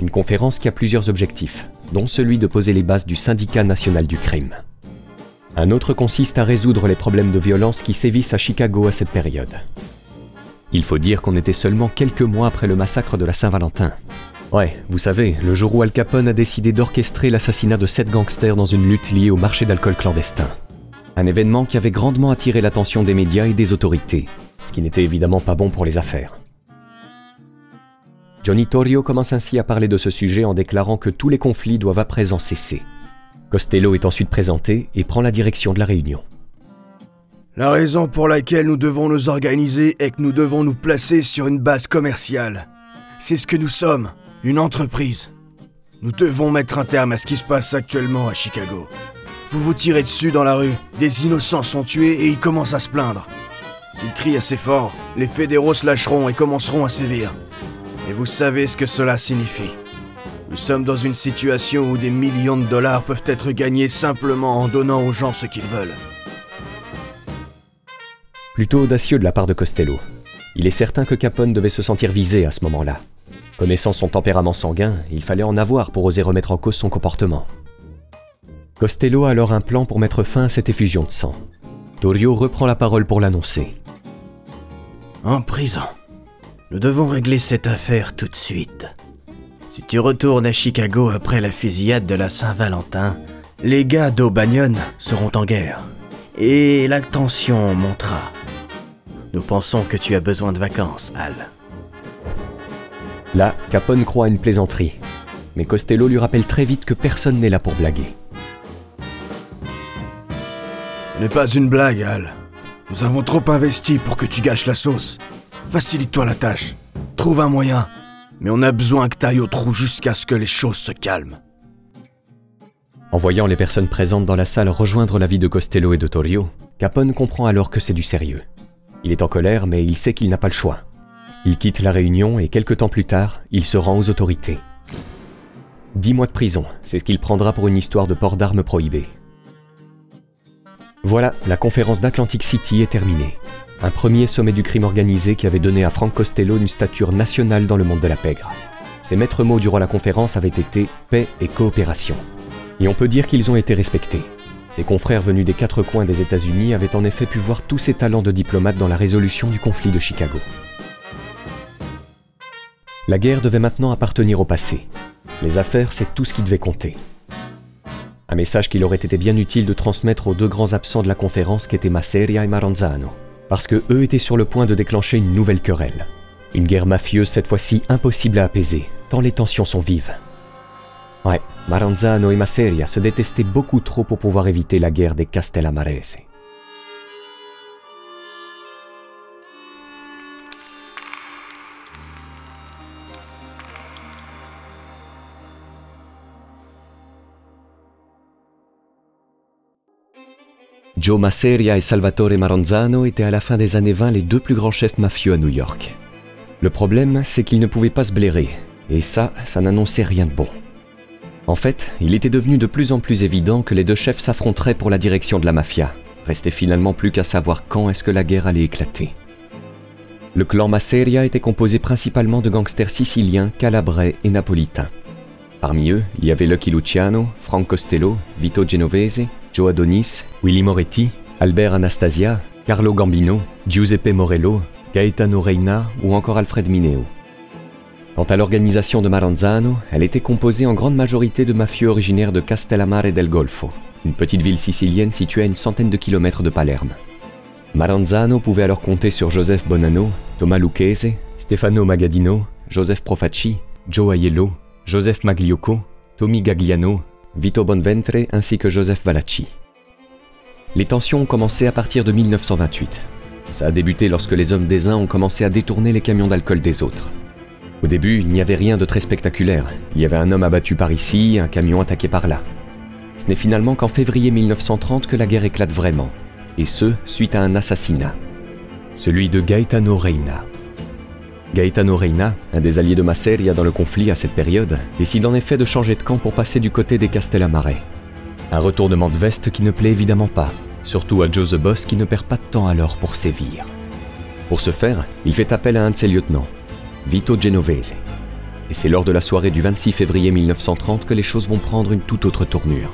Une conférence qui a plusieurs objectifs, dont celui de poser les bases du syndicat national du crime. Un autre consiste à résoudre les problèmes de violence qui sévissent à Chicago à cette période. Il faut dire qu'on était seulement quelques mois après le massacre de la Saint-Valentin. Ouais, vous savez, le jour où Al Capone a décidé d'orchestrer l'assassinat de sept gangsters dans une lutte liée au marché d'alcool clandestin. Un événement qui avait grandement attiré l'attention des médias et des autorités, ce qui n'était évidemment pas bon pour les affaires. Johnny Torrio commence ainsi à parler de ce sujet en déclarant que tous les conflits doivent à présent cesser. Costello est ensuite présenté et prend la direction de la réunion. La raison pour laquelle nous devons nous organiser est que nous devons nous placer sur une base commerciale. C'est ce que nous sommes, une entreprise. Nous devons mettre un terme à ce qui se passe actuellement à Chicago. Vous vous tirez dessus dans la rue, des innocents sont tués et ils commencent à se plaindre. S'ils crient assez fort, les fédéraux se lâcheront et commenceront à sévir. Et vous savez ce que cela signifie. Nous sommes dans une situation où des millions de dollars peuvent être gagnés simplement en donnant aux gens ce qu'ils veulent. Plutôt audacieux de la part de Costello. Il est certain que Capone devait se sentir visé à ce moment-là. Connaissant son tempérament sanguin, il fallait en avoir pour oser remettre en cause son comportement. Costello a alors un plan pour mettre fin à cette effusion de sang. Torio reprend la parole pour l'annoncer. En prison. Nous devons régler cette affaire tout de suite. Si tu retournes à Chicago après la fusillade de la Saint-Valentin, les gars d'Aubagnon seront en guerre. Et la tension montera. Nous pensons que tu as besoin de vacances, Al. Là, Capone croit à une plaisanterie. Mais Costello lui rappelle très vite que personne n'est là pour blaguer. N'est pas une blague, Al. Nous avons trop investi pour que tu gâches la sauce. Facilite-toi la tâche. Trouve un moyen. Mais on a besoin que t'ailles au trou jusqu'à ce que les choses se calment. En voyant les personnes présentes dans la salle rejoindre l'avis de Costello et de Torio, Capone comprend alors que c'est du sérieux. Il est en colère, mais il sait qu'il n'a pas le choix. Il quitte la réunion et quelques temps plus tard, il se rend aux autorités. Dix mois de prison, c'est ce qu'il prendra pour une histoire de port d'armes prohibées. Voilà, la conférence d'Atlantic City est terminée. Un premier sommet du crime organisé qui avait donné à Frank Costello une stature nationale dans le monde de la pègre. Ses maîtres mots durant la conférence avaient été paix et coopération. Et on peut dire qu'ils ont été respectés. Ses confrères venus des quatre coins des États-Unis avaient en effet pu voir tous ses talents de diplomate dans la résolution du conflit de Chicago. La guerre devait maintenant appartenir au passé. Les affaires, c'est tout ce qui devait compter. Un message qu'il aurait été bien utile de transmettre aux deux grands absents de la conférence qu'étaient Masseria et Maranzano, parce que eux étaient sur le point de déclencher une nouvelle querelle. Une guerre mafieuse cette fois-ci impossible à apaiser, tant les tensions sont vives. Ouais, Maranzano et Masseria se détestaient beaucoup trop pour pouvoir éviter la guerre des Castellamarese. Joe Masseria et Salvatore Maranzano étaient à la fin des années 20 les deux plus grands chefs mafieux à New York. Le problème, c'est qu'il ne pouvait pas se blairer, et ça, ça n'annonçait rien de bon. En fait, il était devenu de plus en plus évident que les deux chefs s'affronteraient pour la direction de la mafia. Restait finalement plus qu'à savoir quand est-ce que la guerre allait éclater. Le clan Masseria était composé principalement de gangsters siciliens, calabrais et napolitains. Parmi eux, il y avait Lucky Luciano, Frank Costello, Vito Genovese, Joe Adonis, Willy Moretti, Albert Anastasia, Carlo Gambino, Giuseppe Morello, Gaetano Reina ou encore Alfred Mineo. Quant à l'organisation de Maranzano, elle était composée en grande majorité de mafieux originaires de Castellamare del Golfo, une petite ville sicilienne située à une centaine de kilomètres de Palerme. Maranzano pouvait alors compter sur Joseph Bonanno, Thomas Lucchese, Stefano Magadino, Joseph Profacci, Joe Aiello, Joseph Magliocco, Tommy Gagliano, Vito Bonventre ainsi que Joseph Valacci. Les tensions ont commencé à partir de 1928. Ça a débuté lorsque les hommes des uns ont commencé à détourner les camions d'alcool des autres. Au début, il n'y avait rien de très spectaculaire. Il y avait un homme abattu par ici, un camion attaqué par là. Ce n'est finalement qu'en février 1930 que la guerre éclate vraiment, et ce, suite à un assassinat. Celui de Gaetano Reina. Gaetano Reina, un des alliés de Masseria dans le conflit à cette période, décide en effet de changer de camp pour passer du côté des Castellamare. Un retournement de veste qui ne plaît évidemment pas, surtout à Joe the Boss qui ne perd pas de temps alors pour sévir. Pour ce faire, il fait appel à un de ses lieutenants, Vito Genovese. Et c'est lors de la soirée du 26 février 1930 que les choses vont prendre une toute autre tournure.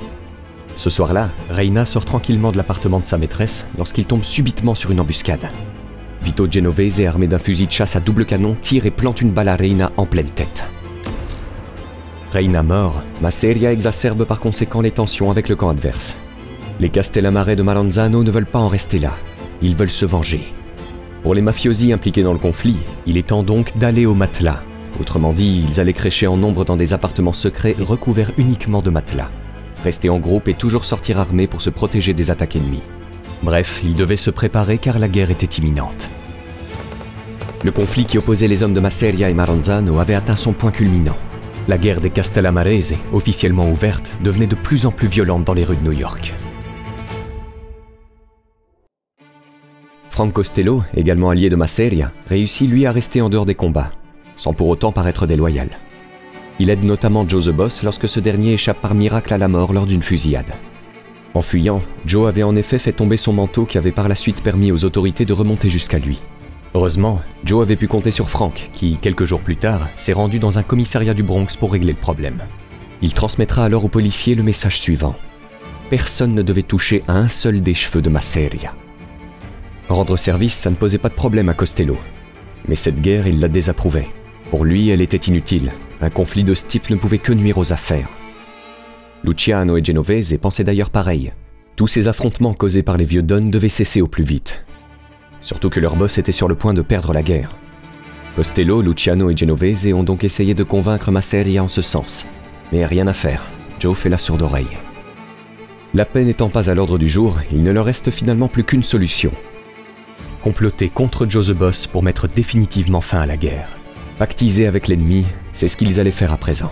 Ce soir-là, Reina sort tranquillement de l'appartement de sa maîtresse lorsqu'il tombe subitement sur une embuscade. Vito Genovese, armé d'un fusil de chasse à double canon, tire et plante une balle à Reina en pleine tête. Reina mort, Masseria exacerbe par conséquent les tensions avec le camp adverse. Les Castellamare de Maranzano ne veulent pas en rester là. Ils veulent se venger. Pour les mafiosi impliqués dans le conflit, il est temps donc d'aller au matelas. Autrement dit, ils allaient crécher en nombre dans des appartements secrets recouverts uniquement de matelas. Rester en groupe et toujours sortir armés pour se protéger des attaques ennemies. Bref, ils devaient se préparer car la guerre était imminente. Le conflit qui opposait les hommes de Masseria et Maranzano avait atteint son point culminant. La guerre des Castellamarese, officiellement ouverte, devenait de plus en plus violente dans les rues de New York. Frank Costello, également allié de Masseria, réussit lui à rester en dehors des combats, sans pour autant paraître déloyal. Il aide notamment Joe the Boss lorsque ce dernier échappe par miracle à la mort lors d'une fusillade. En fuyant, Joe avait en effet fait tomber son manteau qui avait par la suite permis aux autorités de remonter jusqu'à lui. Heureusement, Joe avait pu compter sur Frank, qui, quelques jours plus tard, s'est rendu dans un commissariat du Bronx pour régler le problème. Il transmettra alors aux policiers le message suivant. Personne ne devait toucher à un seul des cheveux de Masseria. Rendre service, ça ne posait pas de problème à Costello. Mais cette guerre, il la désapprouvait. Pour lui, elle était inutile. Un conflit de ce type ne pouvait que nuire aux affaires. Luciano et Genovese pensaient d'ailleurs pareil. Tous ces affrontements causés par les vieux Don devaient cesser au plus vite. Surtout que leur boss était sur le point de perdre la guerre. Costello, Luciano et Genovese ont donc essayé de convaincre Masseria en ce sens. Mais rien à faire, Joe fait la sourde oreille. La paix n'étant pas à l'ordre du jour, il ne leur reste finalement plus qu'une solution. Comploter contre Joe the Boss pour mettre définitivement fin à la guerre. Pactiser avec l'ennemi, c'est ce qu'ils allaient faire à présent.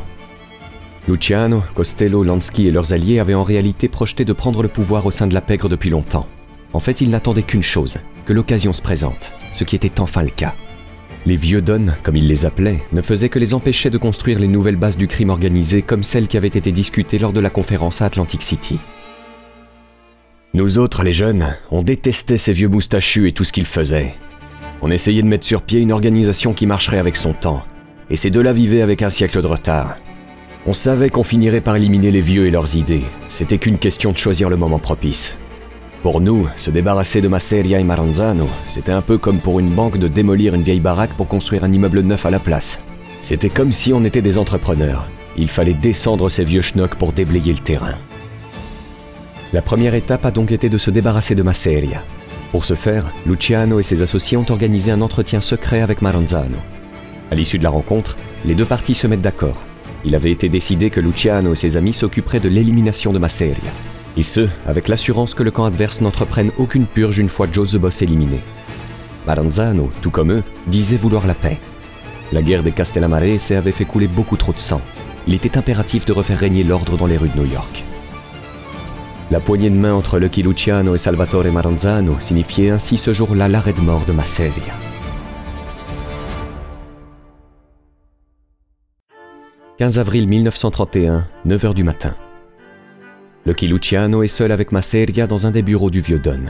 Luciano, Costello, Lansky et leurs alliés avaient en réalité projeté de prendre le pouvoir au sein de la pègre depuis longtemps. En fait, ils n'attendaient qu'une chose, que l'occasion se présente, ce qui était enfin le cas. Les vieux Don, comme ils les appelaient, ne faisaient que les empêcher de construire les nouvelles bases du crime organisé comme celles qui avaient été discutées lors de la conférence à Atlantic City. Nous autres, les jeunes, on détestait ces vieux moustachus et tout ce qu'ils faisaient. On essayait de mettre sur pied une organisation qui marcherait avec son temps, et ces deux-là vivaient avec un siècle de retard. On savait qu'on finirait par éliminer les vieux et leurs idées, c'était qu'une question de choisir le moment propice. Pour nous, se débarrasser de Masseria et Maranzano, c'était un peu comme pour une banque de démolir une vieille baraque pour construire un immeuble neuf à la place. C'était comme si on était des entrepreneurs. Il fallait descendre ces vieux schnocks pour déblayer le terrain. La première étape a donc été de se débarrasser de Masseria. Pour ce faire, Luciano et ses associés ont organisé un entretien secret avec Maranzano. À l'issue de la rencontre, les deux parties se mettent d'accord. Il avait été décidé que Luciano et ses amis s'occuperaient de l'élimination de Masseria. Et ce, avec l'assurance que le camp adverse n'entreprenne aucune purge une fois Joe the Boss éliminé. Maranzano, tout comme eux, disait vouloir la paix. La guerre des Castellamarese avait fait couler beaucoup trop de sang. Il était impératif de refaire régner l'ordre dans les rues de New York. La poignée de main entre Lucky Luciano et Salvatore Maranzano signifiait ainsi ce jour-là l'arrêt de mort de Masseria. 15 avril 1931, 9h du matin. Lucky Luciano est seul avec Masseria dans un des bureaux du vieux Don.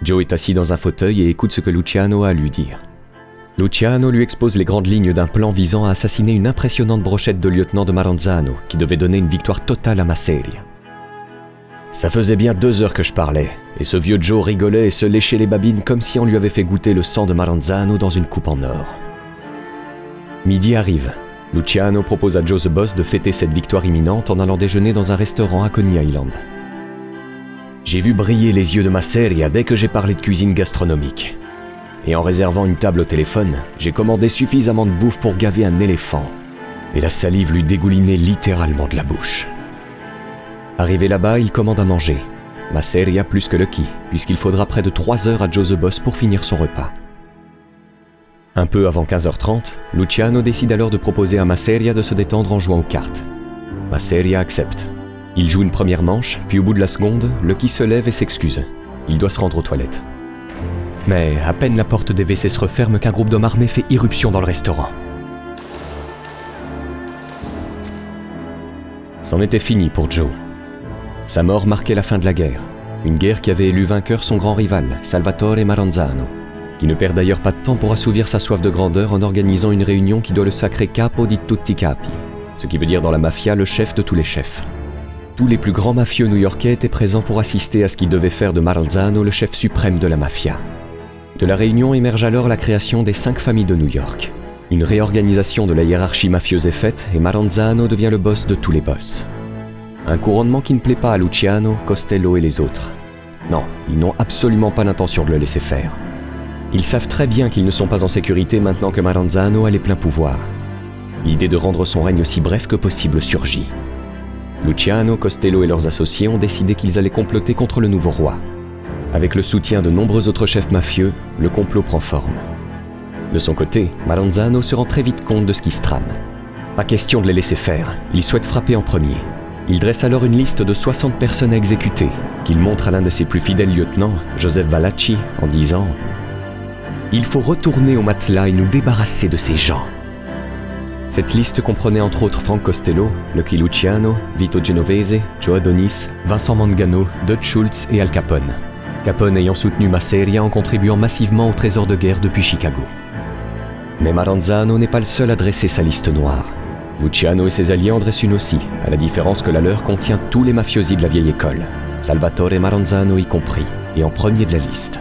Joe est assis dans un fauteuil et écoute ce que Luciano a à lui dire. Luciano lui expose les grandes lignes d'un plan visant à assassiner une impressionnante brochette de lieutenant de Maranzano qui devait donner une victoire totale à Masseria. Ça faisait bien deux heures que je parlais, et ce vieux Joe rigolait et se léchait les babines comme si on lui avait fait goûter le sang de Maranzano dans une coupe en or. Midi arrive. Luciano propose à Joe the Boss de fêter cette victoire imminente en allant déjeuner dans un restaurant à Coney Island. J'ai vu briller les yeux de Masseria dès que j'ai parlé de cuisine gastronomique. Et en réservant une table au téléphone, j'ai commandé suffisamment de bouffe pour gaver un éléphant. Et la salive lui dégoulinait littéralement de la bouche. Arrivé là-bas, il commande à manger. Masseria plus que Lucky, puisqu'il faudra près de 3 heures à Joe the Boss pour finir son repas. Un peu avant 15h30, Luciano décide alors de proposer à Masseria de se détendre en jouant aux cartes. Masseria accepte. Il joue une première manche, puis au bout de la seconde, Lucky se lève et s'excuse. Il doit se rendre aux toilettes. Mais à peine la porte des WC se referme qu'un groupe d'hommes armés fait irruption dans le restaurant. C'en était fini pour Joe. Sa mort marquait la fin de la guerre, une guerre qui avait élu vainqueur son grand rival, Salvatore Maranzano, qui ne perd d'ailleurs pas de temps pour assouvir sa soif de grandeur en organisant une réunion qui doit le sacrer capo di tutti capi, ce qui veut dire dans la mafia le chef de tous les chefs. Tous les plus grands mafieux new-yorkais étaient présents pour assister à ce qui devait faire de Maranzano le chef suprême de la mafia. De la réunion émerge alors la création des cinq familles de New York. Une réorganisation de la hiérarchie mafieuse est faite et Maranzano devient le boss de tous les boss. Un couronnement qui ne plaît pas à Luciano, Costello et les autres. Non, ils n'ont absolument pas l'intention de le laisser faire. Ils savent très bien qu'ils ne sont pas en sécurité maintenant que Maranzano a les pleins pouvoirs. L'idée de rendre son règne aussi bref que possible surgit. Luciano, Costello et leurs associés ont décidé qu'ils allaient comploter contre le nouveau roi. Avec le soutien de nombreux autres chefs mafieux, le complot prend forme. De son côté, Maranzano se rend très vite compte de ce qui se trame. Pas question de les laisser faire, il souhaite frapper en premier. Il dresse alors une liste de 60 personnes à exécuter, qu'il montre à l'un de ses plus fidèles lieutenants, Joseph Valacci, en disant Il faut retourner au matelas et nous débarrasser de ces gens. Cette liste comprenait entre autres Frank Costello, Lucky Luciano, Vito Genovese, Joe Adonis, Vincent Mangano, Dutch Schultz et Al Capone. Capone ayant soutenu Masseria en contribuant massivement au trésor de guerre depuis Chicago. Mais Maranzano n'est pas le seul à dresser sa liste noire. Luciano et ses alliés en dressent une aussi, à la différence que la leur contient tous les mafiosi de la vieille école, Salvatore Maranzano y compris, et en premier de la liste.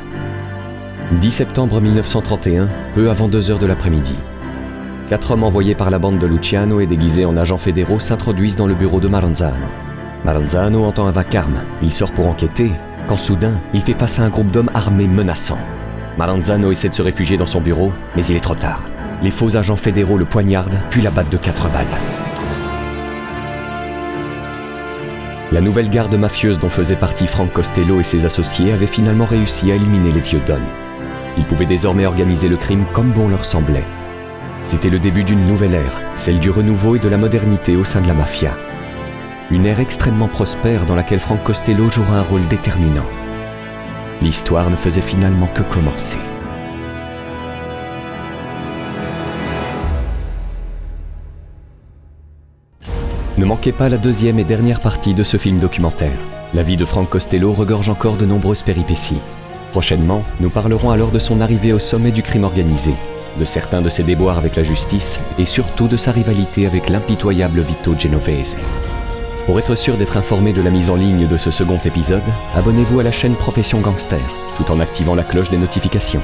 10 septembre 1931, peu avant 2 heures de l'après-midi. Quatre hommes envoyés par la bande de Luciano et déguisés en agents fédéraux s'introduisent dans le bureau de Maranzano. Maranzano entend un vacarme, il sort pour enquêter, quand soudain, il fait face à un groupe d'hommes armés menaçants. Maranzano essaie de se réfugier dans son bureau, mais il est trop tard. Les faux agents fédéraux le poignardent, puis l'abattent de quatre balles. La nouvelle garde mafieuse dont faisait partie Frank Costello et ses associés avait finalement réussi à éliminer les vieux Don. Ils pouvaient désormais organiser le crime comme bon leur semblait. C'était le début d'une nouvelle ère, celle du renouveau et de la modernité au sein de la mafia. Une ère extrêmement prospère dans laquelle Frank Costello jouera un rôle déterminant. L'histoire ne faisait finalement que commencer. Ne manquez pas la deuxième et dernière partie de ce film documentaire. La vie de Frank Costello regorge encore de nombreuses péripéties. Prochainement, nous parlerons alors de son arrivée au sommet du crime organisé, de certains de ses déboires avec la justice et surtout de sa rivalité avec l'impitoyable Vito Genovese. Pour être sûr d'être informé de la mise en ligne de ce second épisode, abonnez-vous à la chaîne Profession Gangster, tout en activant la cloche des notifications.